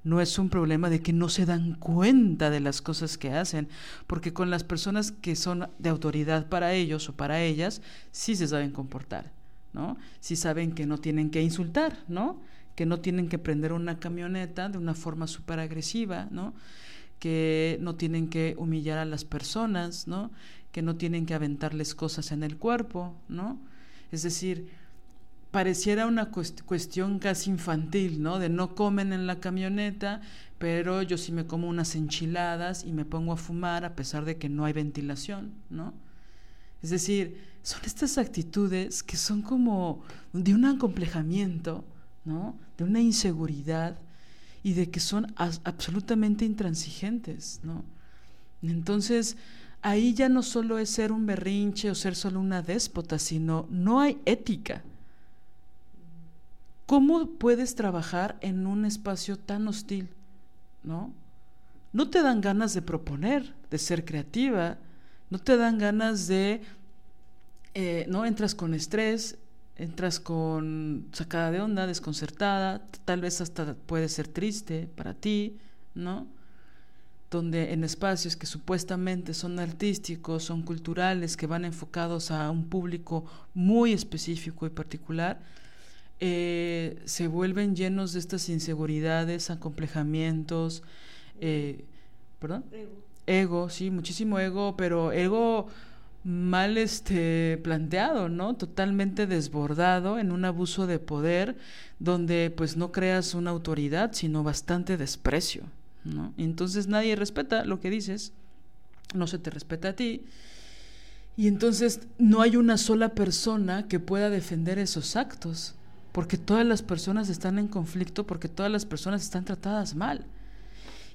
B: no es un problema de que no se dan cuenta de las cosas que hacen, porque con las personas que son de autoridad para ellos o para ellas, sí se saben comportar, ¿no? Sí saben que no tienen que insultar, ¿no? Que no tienen que prender una camioneta de una forma súper agresiva, ¿no? Que no tienen que humillar a las personas, ¿no? Que no tienen que aventarles cosas en el cuerpo, ¿no? Es decir, pareciera una cuestión casi infantil, ¿no? De no comen en la camioneta, pero yo sí me como unas enchiladas y me pongo a fumar a pesar de que no hay ventilación, ¿no? Es decir, son estas actitudes que son como de un acomplejamiento, ¿no? De una inseguridad y de que son absolutamente intransigentes, ¿no? Entonces, ahí ya no solo es ser un berrinche o ser solo una déspota, sino no hay ética ¿Cómo puedes trabajar en un espacio tan hostil? ¿No? No te dan ganas de proponer, de ser creativa, no te dan ganas de, eh, ¿no? Entras con estrés, entras con sacada de onda, desconcertada, tal vez hasta puede ser triste para ti, ¿no? Donde en espacios que supuestamente son artísticos, son culturales, que van enfocados a un público muy específico y particular, eh, se vuelven llenos de estas inseguridades, acomplejamientos, eh, ¿perdón? Ego. ego. sí, muchísimo ego, pero ego mal este planteado, ¿no? Totalmente desbordado en un abuso de poder donde pues no creas una autoridad, sino bastante desprecio, ¿no? Entonces nadie respeta lo que dices, no se te respeta a ti. Y entonces no hay una sola persona que pueda defender esos actos porque todas las personas están en conflicto, porque todas las personas están tratadas mal.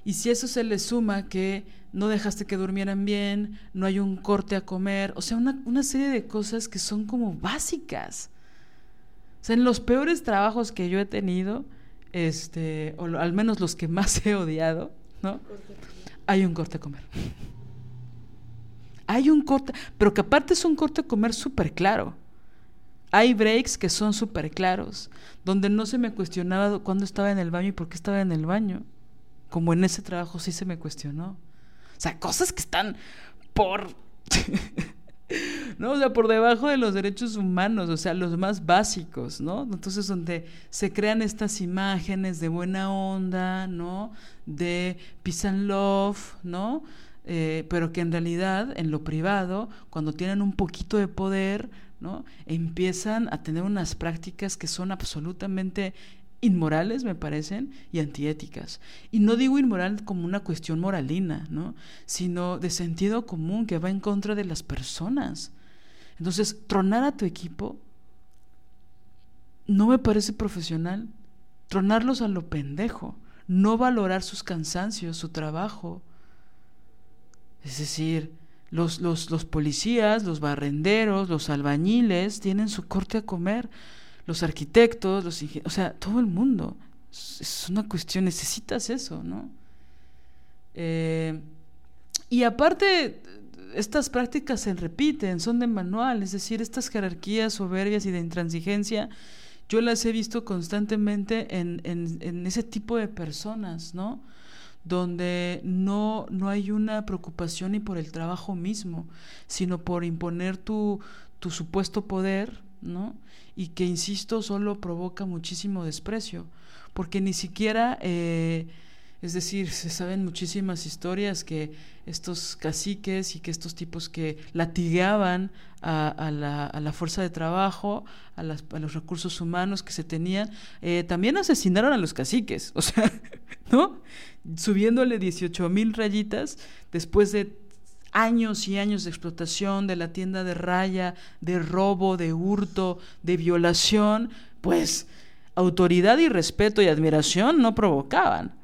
B: Y si eso se le suma que no dejaste que durmieran bien, no hay un corte a comer, o sea, una, serie de cosas que son como básicas. O sea, en los peores trabajos que yo he tenido, este, o al menos los que más he odiado, ¿no? Hay un corte a comer. Hay un corte, pero que aparte es un corte a comer súper claro. Hay breaks que son súper claros, donde no se me cuestionaba cuándo estaba en el baño y por qué estaba en el baño. Como en ese trabajo sí se me cuestionó. O sea, cosas que están por ¿no? O sea, por debajo de los derechos humanos, o sea, los más básicos, ¿no? Entonces, donde se crean estas imágenes de buena onda, ¿no? De peace and love, ¿no? Eh, pero que en realidad, en lo privado, cuando tienen un poquito de poder, Empiezan a tener unas prácticas que son absolutamente inmorales, me parecen, y antiéticas. Y no digo inmoral como una cuestión moralina, ¿no? Sino de sentido común que va en contra de las personas. Entonces, tronar a tu equipo no me parece profesional. Tronarlos a lo pendejo. No valorar sus cansancios, su trabajo. Es decir, los, los, los policías, los barrenderos, los albañiles tienen su corte a comer los arquitectos, los o sea, todo el mundo. Es una cuestión, necesitas eso, ¿no? Eh, y aparte, estas prácticas se repiten, son de manual, es decir, estas jerarquías soberbias y de intransigencia, yo las he visto constantemente en, en, ese tipo de personas, ¿no? Donde no, no hay una preocupación ni por el trabajo mismo, sino por imponer tu, tu supuesto poder, ¿no? y que, insisto, solo provoca muchísimo desprecio, porque ni siquiera, eh, es decir, se saben muchísimas historias que estos caciques y que estos tipos que latigaban a, la, fuerza de trabajo, a, los recursos humanos que se tenían, eh, también asesinaron a los caciques, o sea, ¿no? Subiéndole 18 mil rayitas después de años y años de explotación de la tienda de raya, de robo, de hurto, de violación, pues autoridad y respeto y admiración no provocaban.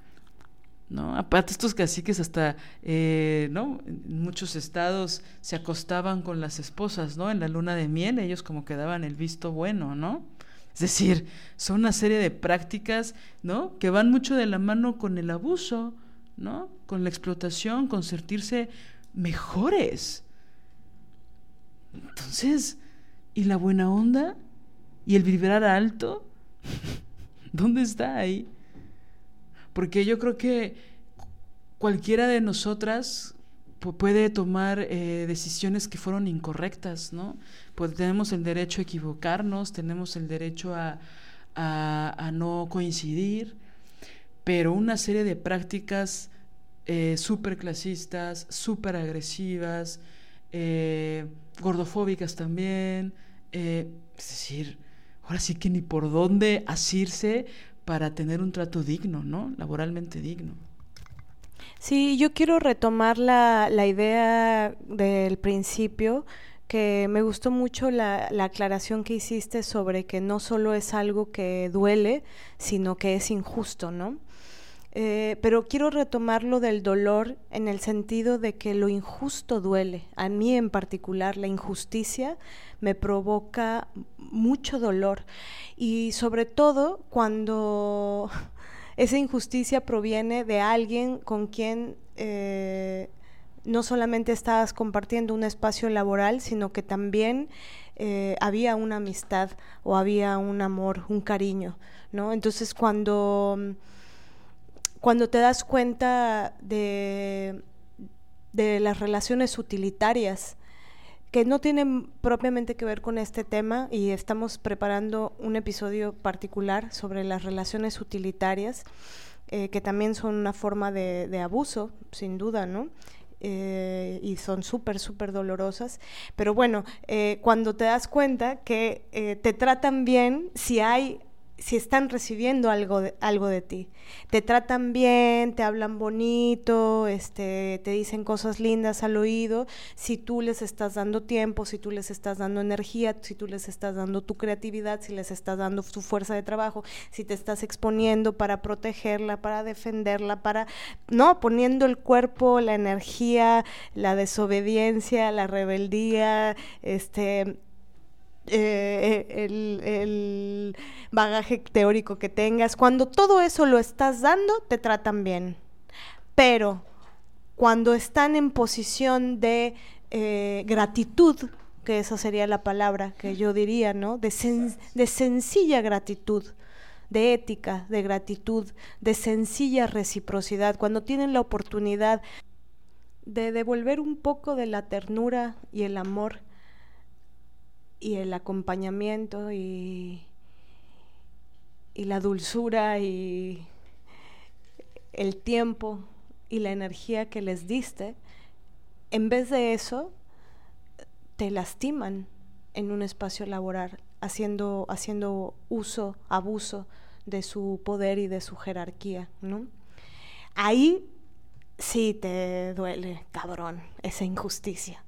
B: ¿no? Aparte estos caciques hasta, eh, ¿no? En muchos estados se acostaban con las esposas, ¿no? En la luna de miel ellos como que daban el visto bueno, ¿no? Es decir, son una serie de prácticas, ¿no? Que van mucho de la mano con el abuso, ¿no? Con la explotación, con sentirse mejores. Entonces, ¿y la buena onda? ¿Y el vibrar alto? ¿Dónde está ahí? Porque yo creo que cualquiera de nosotras puede tomar eh, decisiones que fueron incorrectas, ¿no? Pues tenemos el derecho a equivocarnos, tenemos el derecho a, no coincidir, pero una serie de prácticas eh, súper clasistas, súper agresivas, eh, gordofóbicas también. Es decir, ahora sí que ni por dónde asirse para tener un trato digno, ¿no? Laboralmente digno.
C: Sí, yo quiero retomar la, la idea del principio, que me gustó mucho la, la, aclaración que hiciste sobre que no solo es algo que duele, sino que es injusto, ¿no? Eh, pero quiero retomar lo del dolor en el sentido de que lo injusto duele. A mí en particular, la injusticia me provoca mucho dolor. Y sobre todo cuando esa injusticia proviene de alguien con quien eh, no solamente estabas compartiendo un espacio laboral, sino que también eh, había una amistad o había un amor, un cariño. ¿no? Entonces cuando cuando te das cuenta de, de las relaciones utilitarias, que no tienen propiamente que ver con este tema y estamos preparando un episodio particular sobre las relaciones utilitarias, eh, que también son una forma de, abuso, sin duda, ¿no? Eh, y son súper, súper dolorosas. Pero bueno, eh, cuando te das cuenta que te tratan bien, si hay si están recibiendo algo de, algo de ti. Te tratan bien, te hablan bonito, este, te dicen cosas lindas al oído, si tú les estás dando tiempo, si tú les estás dando energía, si tú les estás dando tu creatividad, si les estás dando tu fuerza de trabajo, si te estás exponiendo para protegerla, para defenderla, para, no, poniendo el cuerpo, la energía, la desobediencia, la rebeldía, este, eh, el, bagaje teórico que tengas, cuando todo eso lo estás dando, te tratan bien. Pero cuando están en posición de eh, gratitud, que esa sería la palabra que yo diría, ¿no? De, de sencilla gratitud, de ética, de gratitud, de sencilla reciprocidad, cuando tienen la oportunidad de devolver un poco de la ternura y el amor y el acompañamiento y, y la dulzura y el tiempo y la energía que les diste, en vez de eso, te lastiman en un espacio laboral, haciendo, haciendo uso, abuso de su poder y de su jerarquía, ¿no? Ahí sí te duele, cabrón, esa injusticia.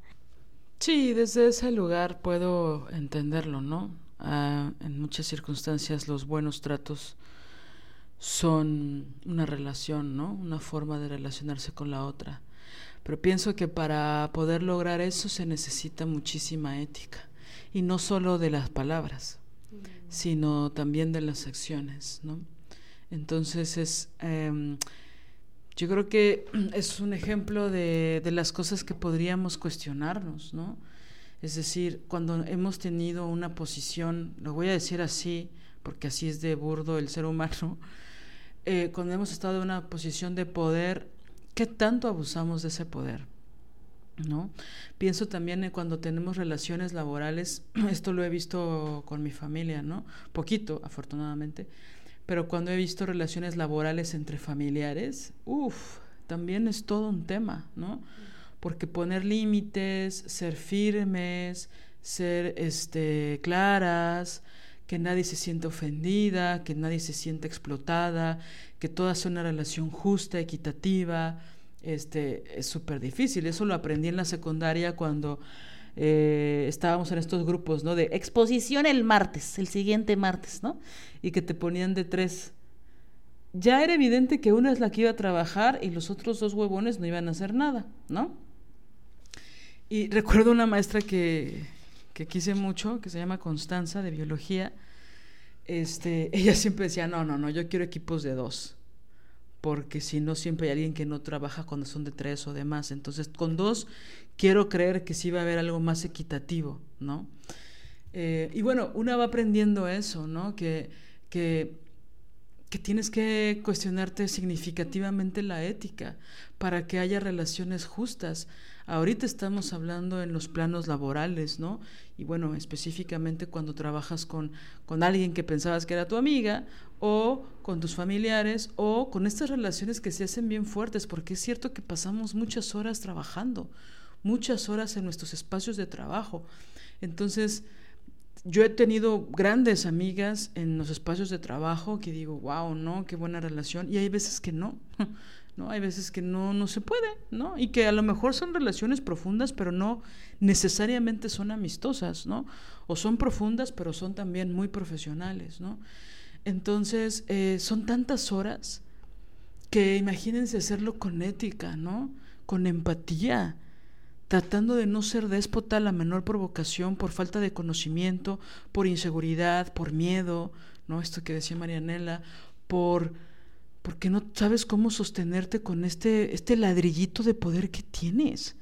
B: Sí, desde ese lugar puedo entenderlo, ¿no? Ah, en muchas circunstancias los buenos tratos son una relación, ¿no? Una forma de relacionarse con la otra. Pero pienso que para poder lograr eso se necesita muchísima ética. Y no solo de las palabras, mm. sino también de las acciones, ¿no? Entonces es... Em, yo creo que es un ejemplo de, de, las cosas que podríamos cuestionarnos, ¿no? Es decir, cuando hemos tenido una posición, lo voy a decir así, porque así es de burdo el ser humano, eh, cuando hemos estado en una posición de poder, ¿qué tanto abusamos de ese poder? ¿No? Pienso también en cuando tenemos relaciones laborales, esto lo he visto con mi familia, ¿no? Poquito, afortunadamente, pero cuando he visto relaciones laborales entre familiares, uff, también es todo un tema, ¿no? Porque poner límites, ser firmes, ser este, claras, que nadie se sienta ofendida, que nadie se sienta explotada, que toda sea una relación justa, equitativa, este, es súper difícil. Eso lo aprendí en la secundaria cuando eh, estábamos en estos grupos, ¿no? De exposición el martes, el siguiente martes, ¿no? Y que te ponían de tres. Ya era evidente que una es la que iba a trabajar y los otros dos huevones no iban a hacer nada, ¿no? Y recuerdo una maestra que, que quise mucho, que se llama Constanza, de biología. Este, ella siempre decía, no, no, no, yo quiero equipos de dos porque si no siempre hay alguien que no trabaja cuando son de tres o de más. Entonces, con dos quiero creer que sí va a haber algo más equitativo, ¿no? Eh, y bueno, una va aprendiendo eso, ¿no? Que, que, que tienes que cuestionarte significativamente la ética para que haya relaciones justas. Ahorita estamos hablando en los planos laborales, ¿no? Y bueno, específicamente cuando trabajas con, con alguien que pensabas que era tu amiga o con tus familiares o con estas relaciones que se hacen bien fuertes, porque es cierto que pasamos muchas horas trabajando, muchas horas en nuestros espacios de trabajo. Entonces, yo he tenido grandes amigas en los espacios de trabajo que digo, wow, ¿no? Qué buena relación. Y hay veces que no. ¿no? Hay veces que no, no se puede, ¿no? Y que a lo mejor son relaciones profundas, pero no necesariamente son amistosas, ¿no? O son profundas, pero son también muy profesionales, ¿no? Entonces, eh, son tantas horas que imagínense hacerlo con ética, ¿no? Con empatía, tratando de no ser déspota a la menor provocación por falta de conocimiento, por inseguridad, por miedo, ¿no? Esto que decía Marianela, por porque no sabes cómo sostenerte con este, este ladrillito de poder que tienes.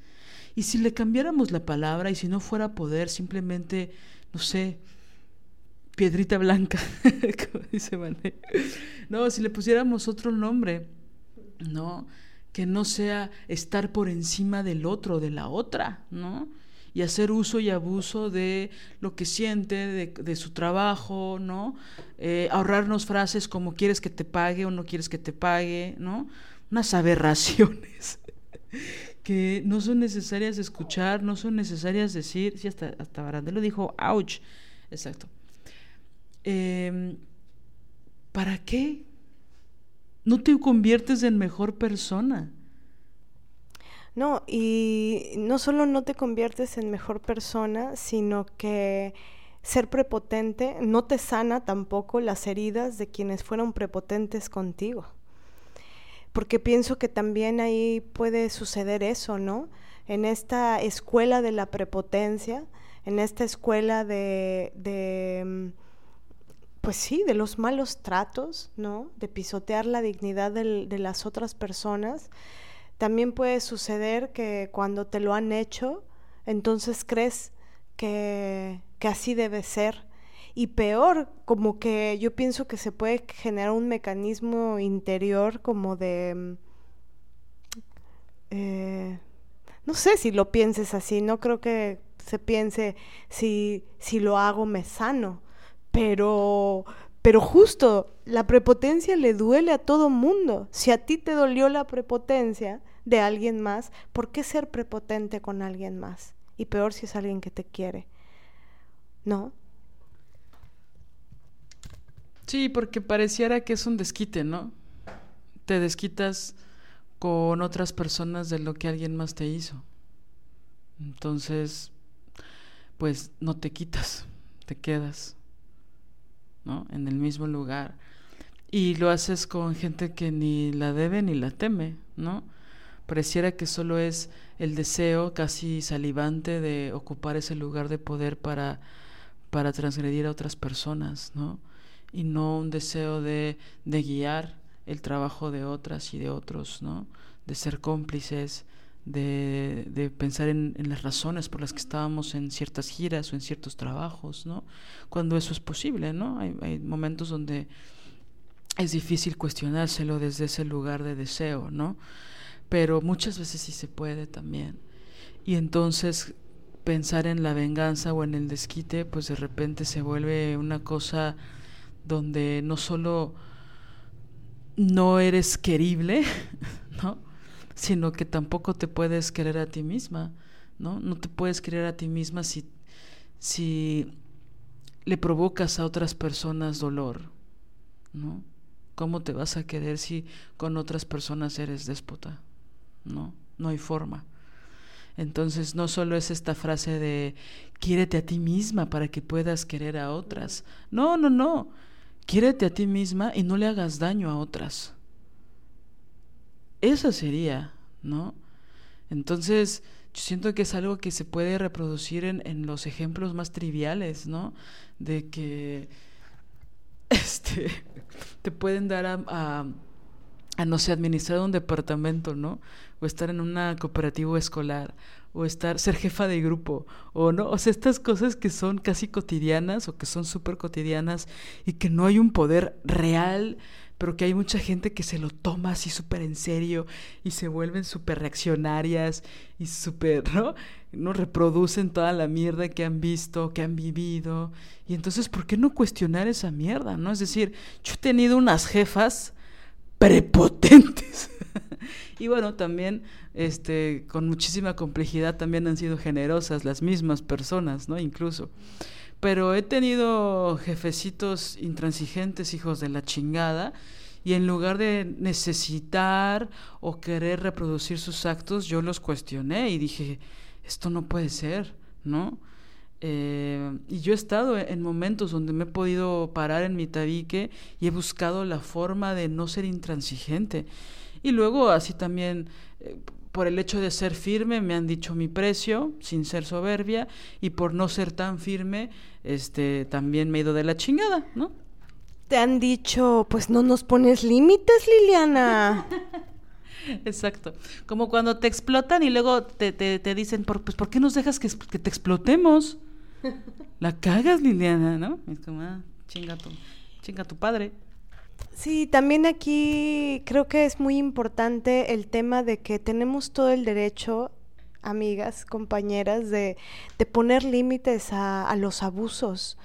B: Y si le cambiáramos la palabra y si no fuera poder, simplemente, no sé, piedrita blanca, como dice Mané. No, si le pusiéramos otro nombre, ¿no? Que no sea estar por encima del otro, de la otra, ¿no? y hacer uso y abuso de lo que siente, de, su trabajo, ¿no? Eh, ahorrarnos frases como quieres que te pague o no quieres que te pague, ¿no? Unas aberraciones que no son necesarias escuchar, no son necesarias decir, sí, hasta, hasta Barandelo dijo, ouch, exacto. Em, ¿Para qué? No te conviertes en mejor persona.
C: No, y no solo no te conviertes en mejor persona, sino que ser prepotente no te sana tampoco las heridas de quienes fueron prepotentes contigo. Porque pienso que también ahí puede suceder eso, ¿no? En esta escuela de la prepotencia, en esta escuela de, de pues sí, de los malos tratos, ¿no? De pisotear la dignidad de las otras personas también puede suceder que cuando te lo han hecho, entonces crees que, así debe ser. Y peor, como que yo pienso que se puede generar un mecanismo interior como de... Eh, no sé si lo pienses así, no creo que se piense si, si lo hago me sano, pero, pero justo la prepotencia le duele a todo mundo. Si a ti te dolió la prepotencia de alguien más, ¿por qué ser prepotente con alguien más? Y peor si es alguien que te quiere. ¿No?
B: Sí, porque pareciera que es un desquite, ¿no? Te desquitas con otras personas de lo que alguien más te hizo. Entonces, pues no te quitas, te quedas, ¿no? En el mismo lugar. Y lo haces con gente que ni la debe ni la teme, ¿no? Pareciera que solo es el deseo casi salivante de ocupar ese lugar de poder para, para transgredir a otras personas, ¿no? Y no un deseo de, de guiar el trabajo de otras y de otros, ¿no? De ser cómplices, de, de pensar en, las razones por las que estábamos en ciertas giras o en ciertos trabajos, ¿no? Cuando eso es posible, ¿no? Hay, hay momentos donde es difícil cuestionárselo desde ese lugar de deseo, ¿no? Pero muchas veces sí se puede también. Y entonces pensar en la venganza o en el desquite, pues de repente se vuelve una cosa donde no solo no eres querible, ¿no? Sino que tampoco te puedes querer a ti misma, ¿no? No te puedes querer a ti misma si, si le provocas a otras personas dolor, ¿no? ¿Cómo te vas a querer si con otras personas eres déspota? No, no hay forma. Entonces no solo es esta frase de quiérete a ti misma para que puedas querer a otras. No, no, no. Quiérete a ti misma y no le hagas daño a otras. Esa sería, ¿no? Entonces, yo siento que es algo que se puede reproducir en, en los ejemplos más triviales, ¿no? De que este, te pueden dar a, a, a, no sé, administrar un departamento, ¿no? O estar en una cooperativa escolar, o estar, ser jefa de grupo, o no, o sea, estas cosas que son casi cotidianas o que son súper cotidianas y que no hay un poder real, pero que hay mucha gente que se lo toma así súper en serio y se vuelven súper reaccionarias y súper, ¿no? No reproducen toda la mierda que han visto, que han vivido. Y entonces, ¿por qué no cuestionar esa mierda, no? Es decir, yo he tenido unas jefas prepotentes. y bueno, también este, con muchísima complejidad también han sido generosas las mismas personas, ¿no? Incluso. Pero he tenido jefecitos intransigentes, hijos de la chingada, y en lugar de necesitar o querer reproducir sus actos, yo los cuestioné y dije, esto no puede ser, ¿no? Eh, y yo he estado en momentos donde me he podido parar en mi tabique y he buscado la forma de no ser intransigente. Y luego así también, eh, por el hecho de ser firme, me han dicho mi precio, sin ser soberbia, y por no ser tan firme, este, también me he ido de la chingada, ¿no?
C: Te han dicho, pues no nos pones límites, Liliana.
B: Exacto. Como cuando te explotan y luego te, te, te dicen, por, pues, ¿por qué nos dejas que, que, te explotemos? La cagas, Liliana, ¿no? Es como, ah, chinga tu, chinga tu padre.
C: Sí, también aquí creo que es muy importante el tema de que tenemos todo el derecho, amigas, compañeras, de, de poner límites a, a los abusos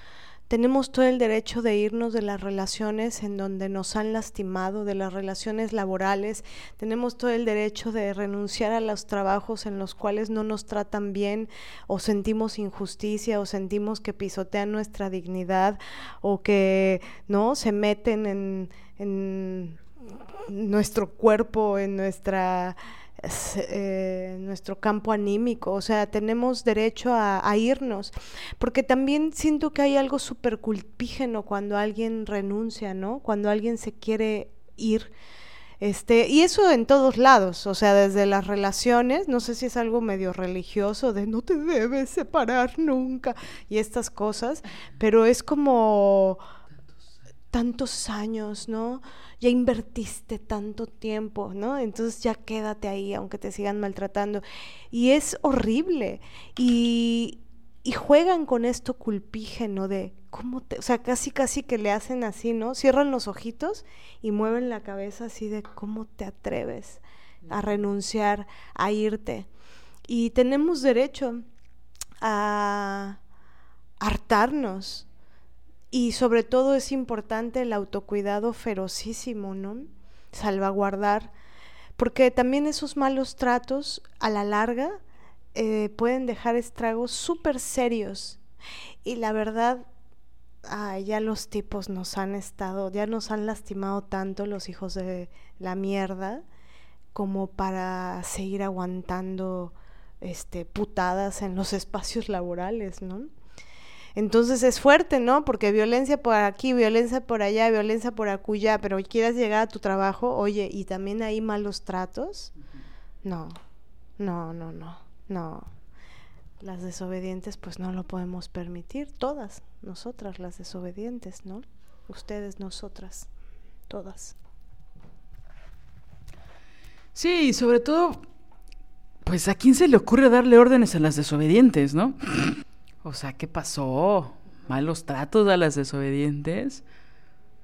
C: tenemos todo el derecho de irnos de las relaciones en donde nos han lastimado, de las relaciones laborales, tenemos todo el derecho de renunciar a los trabajos en los cuales no nos tratan bien o sentimos injusticia o sentimos que pisotean nuestra dignidad o que no se meten en, en nuestro cuerpo, en nuestra eh, nuestro campo anímico, o sea, tenemos derecho a, a irnos, porque también siento que hay algo súper culpígeno cuando alguien renuncia, ¿no? Cuando alguien se quiere ir. Este, y eso en todos lados, o sea, desde las relaciones, no sé si es algo medio religioso de no te debes separar nunca y estas cosas, pero es como tantos años, ¿no? Ya invertiste tanto tiempo, ¿no? Entonces ya quédate ahí, aunque te sigan maltratando. Y es horrible. Y, y juegan con esto culpígeno de cómo te, o sea, casi casi que le hacen así, ¿no? Cierran los ojitos y mueven la cabeza así de cómo te atreves a renunciar, a irte. Y tenemos derecho a hartarnos. Y sobre todo es importante el autocuidado ferocísimo, ¿no? Salvaguardar. Porque también esos malos tratos a la larga eh, pueden dejar estragos súper serios. Y la verdad, ya los tipos nos han estado, ya nos han lastimado tanto los hijos de la mierda como para seguir aguantando este putadas en los espacios laborales, ¿no? Entonces es fuerte, ¿no? Porque violencia por aquí, violencia por allá, violencia por acullá, pero quieras llegar a tu trabajo, oye, y también hay malos tratos. No, no, no, no, no. Las desobedientes pues no lo podemos permitir, todas, nosotras las desobedientes, ¿no? Ustedes, nosotras, todas.
B: Sí, sobre todo, pues a quién se le ocurre darle órdenes a las desobedientes, ¿no? O sea, ¿qué pasó? ¿Malos tratos a las desobedientes?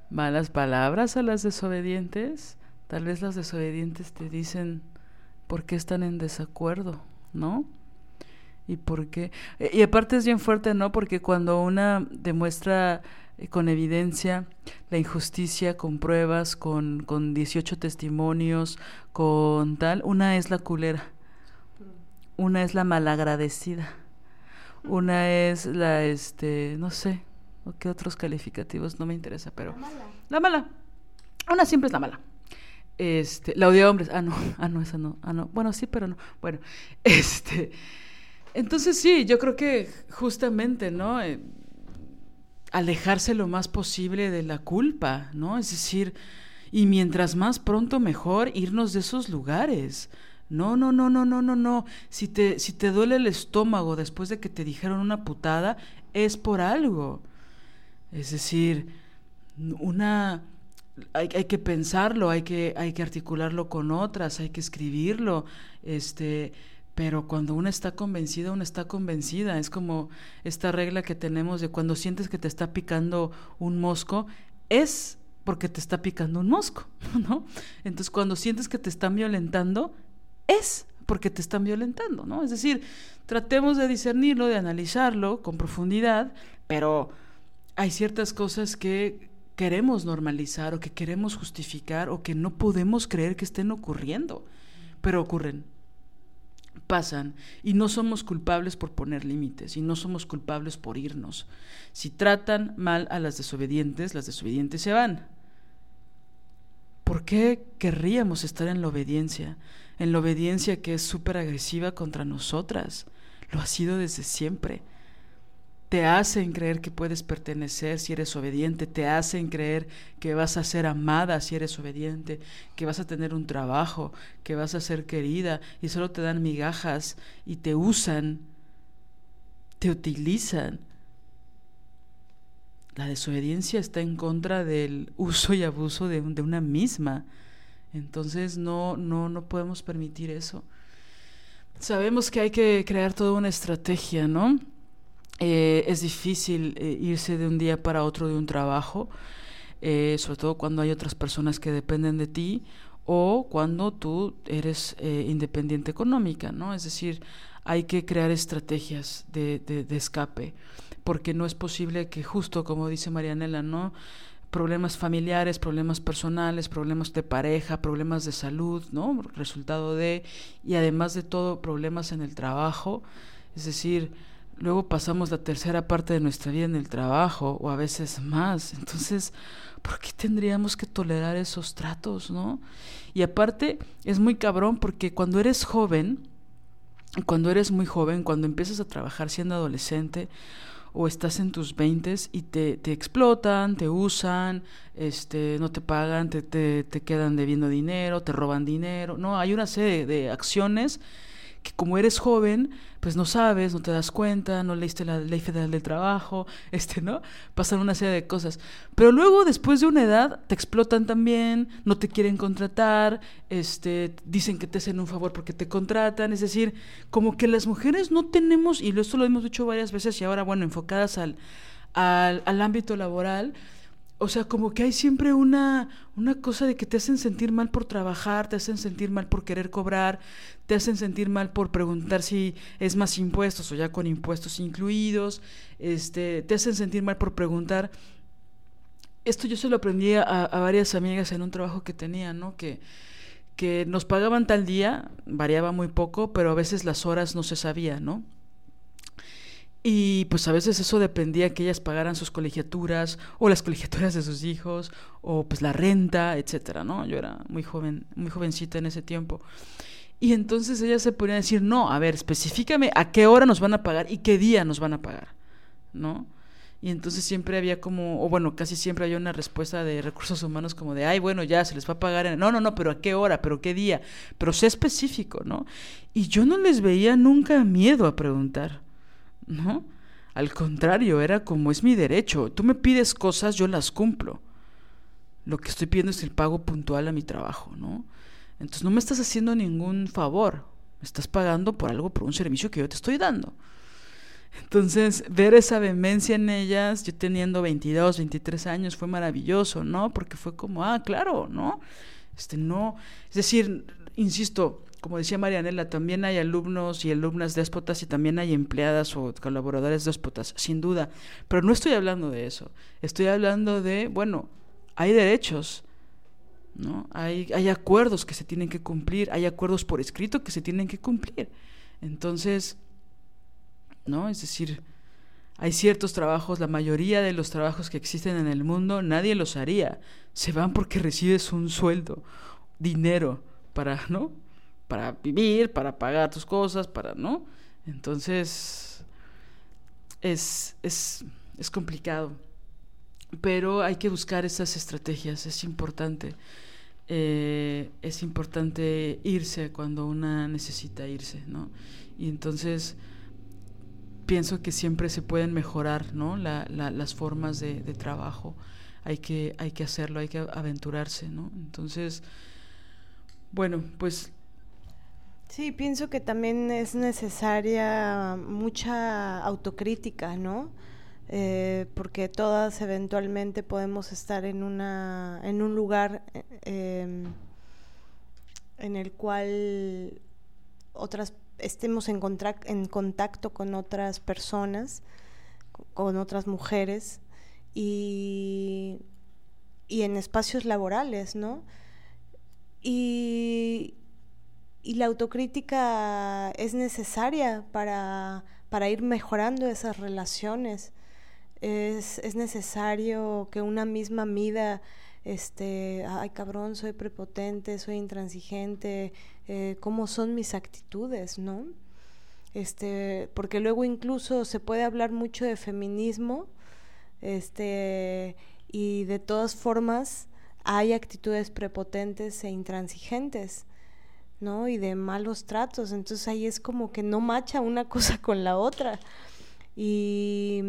B: ¿Malas palabras a las desobedientes? Tal vez las desobedientes te dicen por qué están en desacuerdo, ¿no? Y por qué. E, y aparte es bien fuerte, ¿no? Porque cuando una demuestra eh, con evidencia la injusticia, con pruebas, con, con 18 testimonios, con tal, una es la culera, una es la malagradecida una es la, este, no sé, qué otros calificativos, no me interesa, pero... La mala. La mala. Una siempre es la mala. Este, la odia hombres. Ah, no, ah, no, esa no. Ah, no. Bueno, sí, pero no. Bueno, este. Entonces sí, yo creo que justamente, ¿no? Eh, alejarse lo más posible de la culpa, ¿no? Es decir, y mientras más pronto mejor irnos de esos lugares. No, no, no, no, no, no, no. Si te, si te duele el estómago después de que te dijeron una putada, es por algo. Es decir, una hay, que pensarlo, hay que, hay que articularlo con otras, hay que escribirlo, este, pero cuando una está convencida, una está convencida. Es como esta regla que tenemos de cuando sientes que te está picando un mosco, es porque te está picando un mosco, ¿no? Entonces, cuando sientes que te están violentando, es porque te están violentando, ¿no? Es decir, tratemos de discernirlo, de analizarlo con profundidad, pero hay ciertas cosas que queremos normalizar o que queremos justificar o que no podemos creer que estén ocurriendo, pero ocurren, pasan y no somos culpables por poner límites y no somos culpables por irnos. Si tratan mal a las desobedientes, las desobedientes se van. ¿Por qué querríamos estar en la obediencia? En la obediencia que es súper agresiva contra nosotras. Lo ha sido desde siempre. Te hacen creer que puedes pertenecer si eres obediente, te hacen creer que vas a ser amada si eres obediente, que vas a tener un trabajo, que vas a ser querida y solo te dan migajas y te usan, te utilizan. La desobediencia está en contra del uso y abuso de, de una misma. Entonces no, no, no podemos permitir eso. Sabemos que hay que crear toda una estrategia, ¿no? Eh, es difícil eh, irse de un día para otro de un trabajo, eh, sobre todo cuando hay otras personas que dependen de ti o cuando tú eres independiente económica, ¿no? Es decir, hay que crear estrategias de, de, de escape, porque no es posible que justo como dice Marianela, ¿no? Problemas familiares, problemas personales, problemas de pareja, problemas de salud, ¿no? Resultado de, y además de todo, problemas en el trabajo. Es decir, luego pasamos la tercera parte de nuestra vida en el trabajo, o a veces más. Entonces, ¿por qué tendríamos que tolerar esos tratos, no? Y aparte, es muy cabrón porque cuando eres joven, cuando eres muy joven, cuando empiezas a trabajar siendo adolescente, o estás en tus 20 y te, te, explotan, te usan, este, no te pagan, te, te, te, quedan debiendo dinero, te roban dinero. No, hay una serie de acciones que como eres joven, pues no sabes, no te das cuenta, no leíste la ley federal del trabajo, este, ¿no? Pasan una serie de cosas. Pero luego, después de una edad, te explotan también, no te quieren contratar, este, dicen que te hacen un favor porque te contratan, es decir, como que las mujeres no tenemos, y esto lo hemos dicho varias veces y ahora, bueno, enfocadas al, al, al ámbito laboral, o sea, como que hay siempre una, una cosa de que te hacen sentir mal por trabajar, te hacen sentir mal por querer cobrar, te hacen sentir mal por preguntar si es más impuestos o ya con impuestos incluidos, este, te hacen sentir mal por preguntar. Esto yo se lo aprendí a, varias amigas en un trabajo que tenía, ¿no? Que, que nos pagaban tal día, variaba muy poco, pero a veces las horas no se sabía, ¿no? Y pues a veces eso dependía que ellas pagaran sus colegiaturas o las colegiaturas de sus hijos o pues la renta, etcétera, ¿no? Yo era muy joven, muy jovencita en ese tiempo. Y entonces ellas se ponían a decir, "No, a ver, específicame a qué hora nos van a pagar y qué día nos van a pagar." ¿No? Y entonces siempre había como, o bueno, casi siempre había una respuesta de recursos humanos como de, ay, bueno, ya se les va a pagar. En... No, no, no, pero a qué hora, pero qué día, pero sé específico, ¿no? Y yo no les veía nunca miedo a preguntar. ¿No? Al contrario, era como es mi derecho. Tú me pides cosas, yo las cumplo. Lo que estoy pidiendo es el pago puntual a mi trabajo, ¿no? Entonces no me estás haciendo ningún favor. Me estás pagando por algo, por un servicio que yo te estoy dando. Entonces, ver esa vehemencia en ellas, yo teniendo 22, 23 años, fue maravilloso, ¿no? Porque fue como, ah, claro, ¿no? Este, no, es decir, insisto, como decía Marianela, también hay alumnos y alumnas déspotas y también hay empleadas o colaboradores déspotas, sin duda. Pero no estoy hablando de eso. Estoy hablando de, bueno, hay derechos, ¿no? Hay, hay acuerdos que se tienen que cumplir, hay acuerdos por escrito que se tienen que cumplir. Entonces, ¿no? Es decir, hay ciertos trabajos, la mayoría de los trabajos que existen en el mundo, nadie los haría. Se van porque recibes un sueldo, dinero, para, ¿no? Para vivir, para pagar tus cosas, para, ¿no? Entonces, es, es, es complicado. Pero hay que buscar esas estrategias, es importante. Eh, es importante irse cuando una necesita irse, ¿no? Y entonces pienso que siempre se pueden mejorar, ¿no? La, la, las formas de, de, trabajo. Hay que, hay que hacerlo, hay que aventurarse, ¿no? Entonces, bueno, pues
C: Sí, pienso que también es necesaria mucha autocrítica, ¿no? Eh, porque todas eventualmente podemos estar en una en un lugar eh, en el cual otras estemos en, en contacto con otras personas, con otras mujeres y, y en espacios laborales, ¿no? Y, y la autocrítica es necesaria para, para ir mejorando esas relaciones. Es, es, necesario que una misma mida, este, ay cabrón, soy prepotente, soy intransigente, eh, cómo son mis actitudes, ¿no? Este, porque luego incluso se puede hablar mucho de feminismo, este, y de todas formas hay actitudes prepotentes e intransigentes. ¿No? Y de malos tratos. Entonces ahí es como que no macha una cosa con la otra. Y,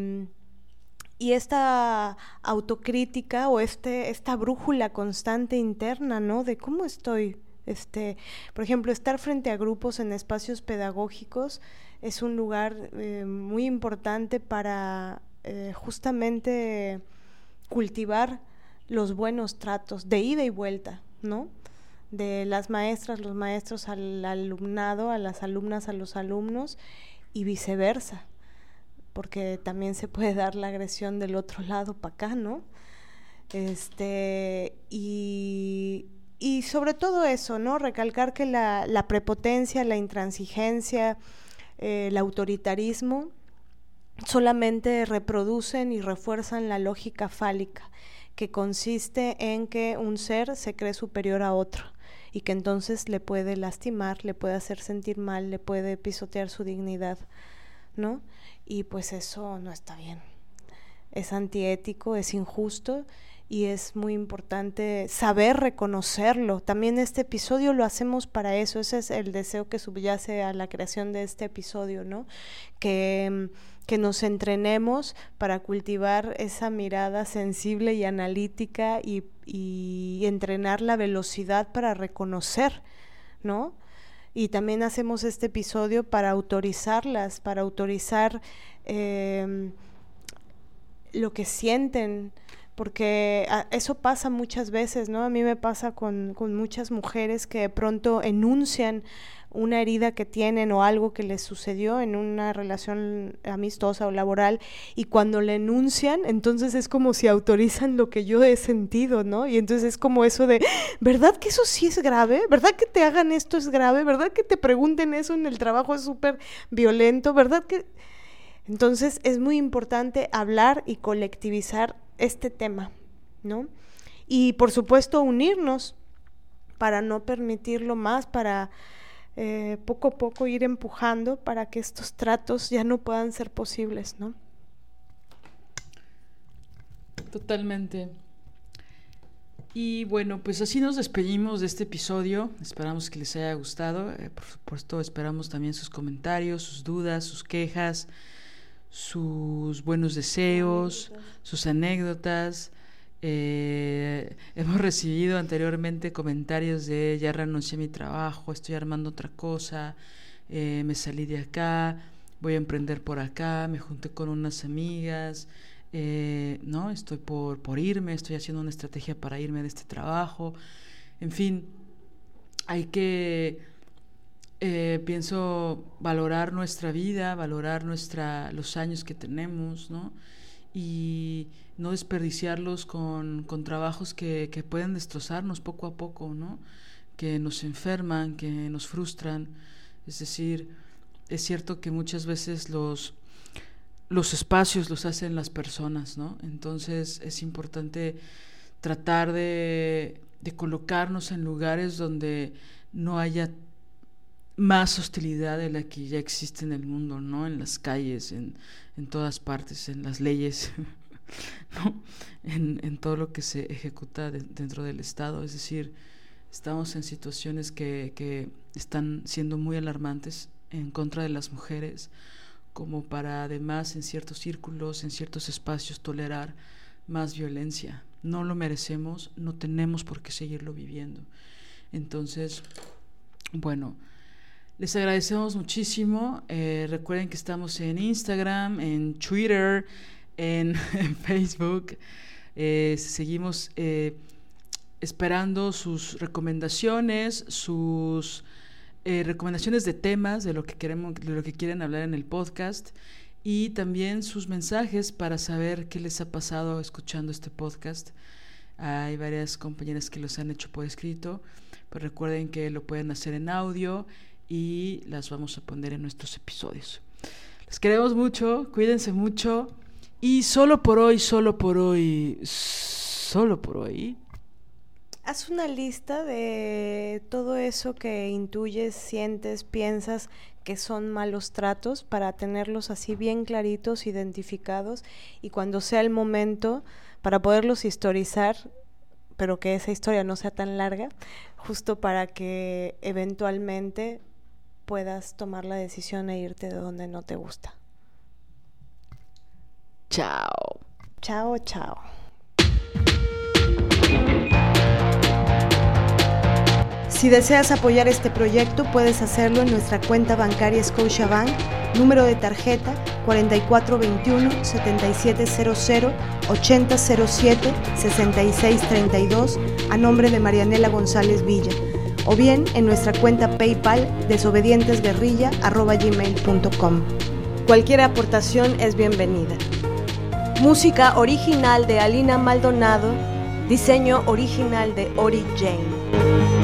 C: y esta autocrítica o este, esta brújula constante interna, ¿no? De cómo estoy. Este, por ejemplo, estar frente a grupos en espacios pedagógicos es un lugar eh, muy importante para eh, justamente cultivar los buenos tratos de ida y vuelta, ¿no? De las maestras, los maestros al alumnado, a las alumnas, a los alumnos y viceversa, porque también se puede dar la agresión del otro lado para acá, ¿no? Este, y, y, sobre todo eso, ¿no? Recalcar que la, la prepotencia, la intransigencia, eh, el autoritarismo solamente reproducen y refuerzan la lógica fálica, que consiste en que un ser se cree superior a otro y que entonces le puede lastimar, le puede hacer sentir mal, le puede pisotear su dignidad, ¿no? Y pues eso no está bien. Es antiético, es injusto y es muy importante saber reconocerlo. También este episodio lo hacemos para eso, ese es el deseo que subyace a la creación de este episodio, ¿no? Que que nos entrenemos para cultivar esa mirada sensible y analítica y, entrenar la velocidad para reconocer, ¿no? Y también hacemos este episodio para autorizarlas, para autorizar em, lo que sienten, porque ah, eso pasa muchas veces, ¿no? A mí me pasa con, con muchas mujeres que de pronto enuncian una herida que tienen o algo que les sucedió en una relación amistosa o laboral y cuando le enuncian, entonces es como si autorizan lo que yo he sentido, ¿no? Y entonces es como eso de, ¿verdad que eso sí es grave? ¿Verdad que te hagan esto es grave? ¿Verdad que te pregunten eso en el trabajo es súper violento? ¿Verdad que... Entonces es muy importante hablar y colectivizar este tema, ¿no? Y por supuesto unirnos para no permitirlo más, para eh, poco a poco ir empujando para que estos tratos ya no puedan ser posibles, ¿no?
B: Totalmente. Y bueno, pues así nos despedimos de este episodio. Esperamos que les haya gustado. Eh, por supuesto, esperamos también sus comentarios, sus dudas, sus quejas, sus buenos deseos, sus anécdotas. Eh, hemos recibido anteriormente comentarios de ya renuncié a mi trabajo, estoy armando otra cosa, eh, me salí de acá, voy a emprender por acá, me junté con unas amigas, eh, no, estoy por, por irme, estoy haciendo una estrategia para irme de este trabajo. En fin, hay que, pienso, valorar nuestra vida, valorar nuestra, los años que tenemos, ¿no? Y no desperdiciarlos con, con trabajos que, que, pueden destrozarnos poco a poco, ¿no? que nos enferman, que nos frustran. Es decir, es cierto que muchas veces los, los espacios los hacen las personas, ¿no? Entonces es importante tratar de, de colocarnos en lugares donde no haya más hostilidad de la que ya existe en el mundo, ¿no? En las calles, en, en todas partes, en las leyes. en, en, todo lo que se ejecuta dentro del Estado. Es decir, estamos en situaciones que, que están siendo muy alarmantes en contra de las mujeres, como para además en ciertos círculos, en ciertos espacios, tolerar más violencia. No lo merecemos, no tenemos por qué seguirlo viviendo. Entonces, bueno, les agradecemos muchísimo. Eh, recuerden que estamos en Instagram, en Twitter, en, Facebook. Eh, seguimos eh, esperando sus recomendaciones, sus recomendaciones de temas, de lo que queremos, de lo que quieren hablar en el podcast y también sus mensajes para saber qué les ha pasado escuchando este podcast. Hay varias compañeras que los han hecho por escrito, pero recuerden que lo pueden hacer en audio y las vamos a poner en nuestros episodios. Les queremos mucho, cuídense mucho. Y solo por hoy, solo por hoy, solo por hoy.
C: Haz una lista de todo eso que intuyes, sientes, piensas que son malos tratos para tenerlos así bien claritos, identificados y cuando sea el momento para poderlos historizar, pero que esa historia no sea tan larga, justo para que eventualmente puedas tomar la decisión e irte de donde no te gusta.
B: Chao.
C: Chao, chao. Si deseas apoyar este proyecto, puedes hacerlo en nuestra cuenta bancaria Scotiabank, número de tarjeta 4421-7700-8007-6632, a nombre de Marianela González Villa, o bien en nuestra cuenta PayPal desobedientesguerrilla.com. Cualquier aportación es bienvenida. Música original de Alina Maldonado, diseño original de Ori Jane.